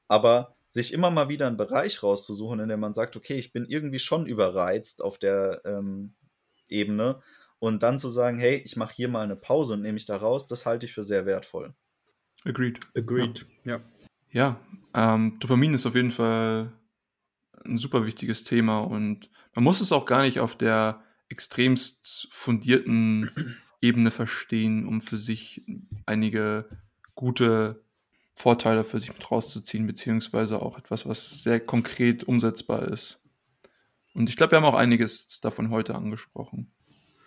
Speaker 2: Aber sich immer mal wieder einen Bereich rauszusuchen, in dem man sagt, okay, ich bin irgendwie schon überreizt auf der, ähm, Ebene. Und dann zu sagen, hey, ich mache hier mal eine Pause und nehme mich da raus, das halte ich für sehr wertvoll.
Speaker 3: Agreed.
Speaker 1: Agreed, ja.
Speaker 3: Ja, ähm, Dopamin ist auf jeden Fall ein super wichtiges Thema und man muss es auch gar nicht auf der extremst fundierten Ebene verstehen, um für sich einige gute Vorteile für sich mit rauszuziehen, beziehungsweise auch etwas, was sehr konkret umsetzbar ist. Und ich glaube, wir haben auch einiges davon heute angesprochen.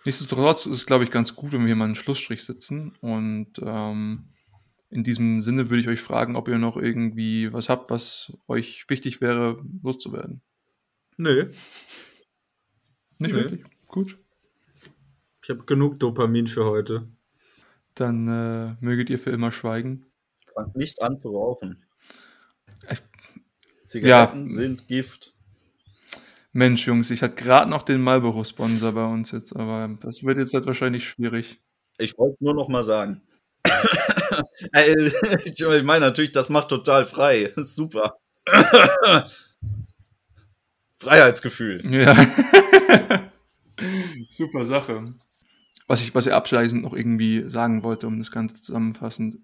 Speaker 3: Nichtsdestotrotz ist es, glaube ich, ganz gut, wenn wir hier mal einen Schlussstrich sitzen. Und ähm, in diesem Sinne würde ich euch fragen, ob ihr noch irgendwie was habt, was euch wichtig wäre, loszuwerden.
Speaker 1: Nö.
Speaker 3: Nicht
Speaker 1: Nö.
Speaker 3: wirklich? Gut.
Speaker 1: Ich habe genug Dopamin für heute.
Speaker 3: Dann äh, möget ihr für immer schweigen.
Speaker 2: Fangt nicht an zu rauchen.
Speaker 3: Äh,
Speaker 2: Zigaretten
Speaker 3: ja.
Speaker 2: sind Gift.
Speaker 3: Mensch, Jungs, ich hatte gerade noch den Marlboro-Sponsor bei uns jetzt, aber das wird jetzt halt wahrscheinlich schwierig.
Speaker 2: Ich wollte es nur noch mal sagen. Ich meine natürlich, das macht total frei. Super. Freiheitsgefühl.
Speaker 3: Ja. Super Sache. Was ich, was ich abschließend noch irgendwie sagen wollte, um das Ganze zusammenfassend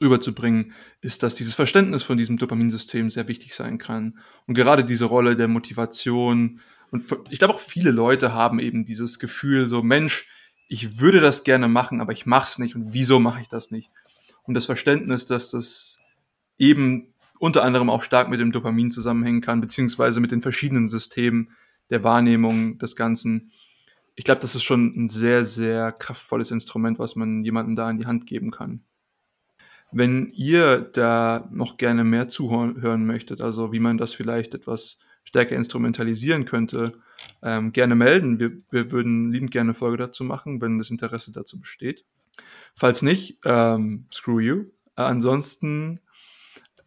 Speaker 3: rüberzubringen, ist, dass dieses Verständnis von diesem Dopaminsystem sehr wichtig sein kann. Und gerade diese Rolle der Motivation. Und ich glaube auch viele Leute haben eben dieses Gefühl, so Mensch, ich würde das gerne machen, aber ich mache es nicht. Und wieso mache ich das nicht? Und das Verständnis, dass das eben unter anderem auch stark mit dem Dopamin zusammenhängen kann, beziehungsweise mit den verschiedenen Systemen der Wahrnehmung des Ganzen. Ich glaube, das ist schon ein sehr, sehr kraftvolles Instrument, was man jemandem da in die Hand geben kann. Wenn ihr da noch gerne mehr zuhören möchtet, also wie man das vielleicht etwas stärker instrumentalisieren könnte, ähm, gerne melden. Wir, wir würden liebend gerne eine Folge dazu machen, wenn das Interesse dazu besteht. Falls nicht, ähm, screw you. Ansonsten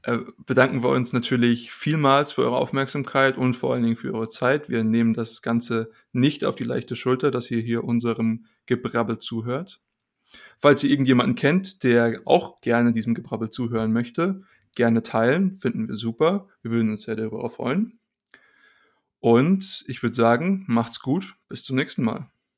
Speaker 3: äh, bedanken wir uns natürlich vielmals für eure Aufmerksamkeit und vor allen Dingen für eure Zeit. Wir nehmen das Ganze nicht auf die leichte Schulter, dass ihr hier unserem Gebrabbel zuhört. Falls ihr irgendjemanden kennt, der auch gerne diesem Gebrabbel zuhören möchte, gerne teilen, finden wir super. Wir würden uns sehr darüber freuen. Und ich würde sagen, macht's gut, bis zum nächsten Mal.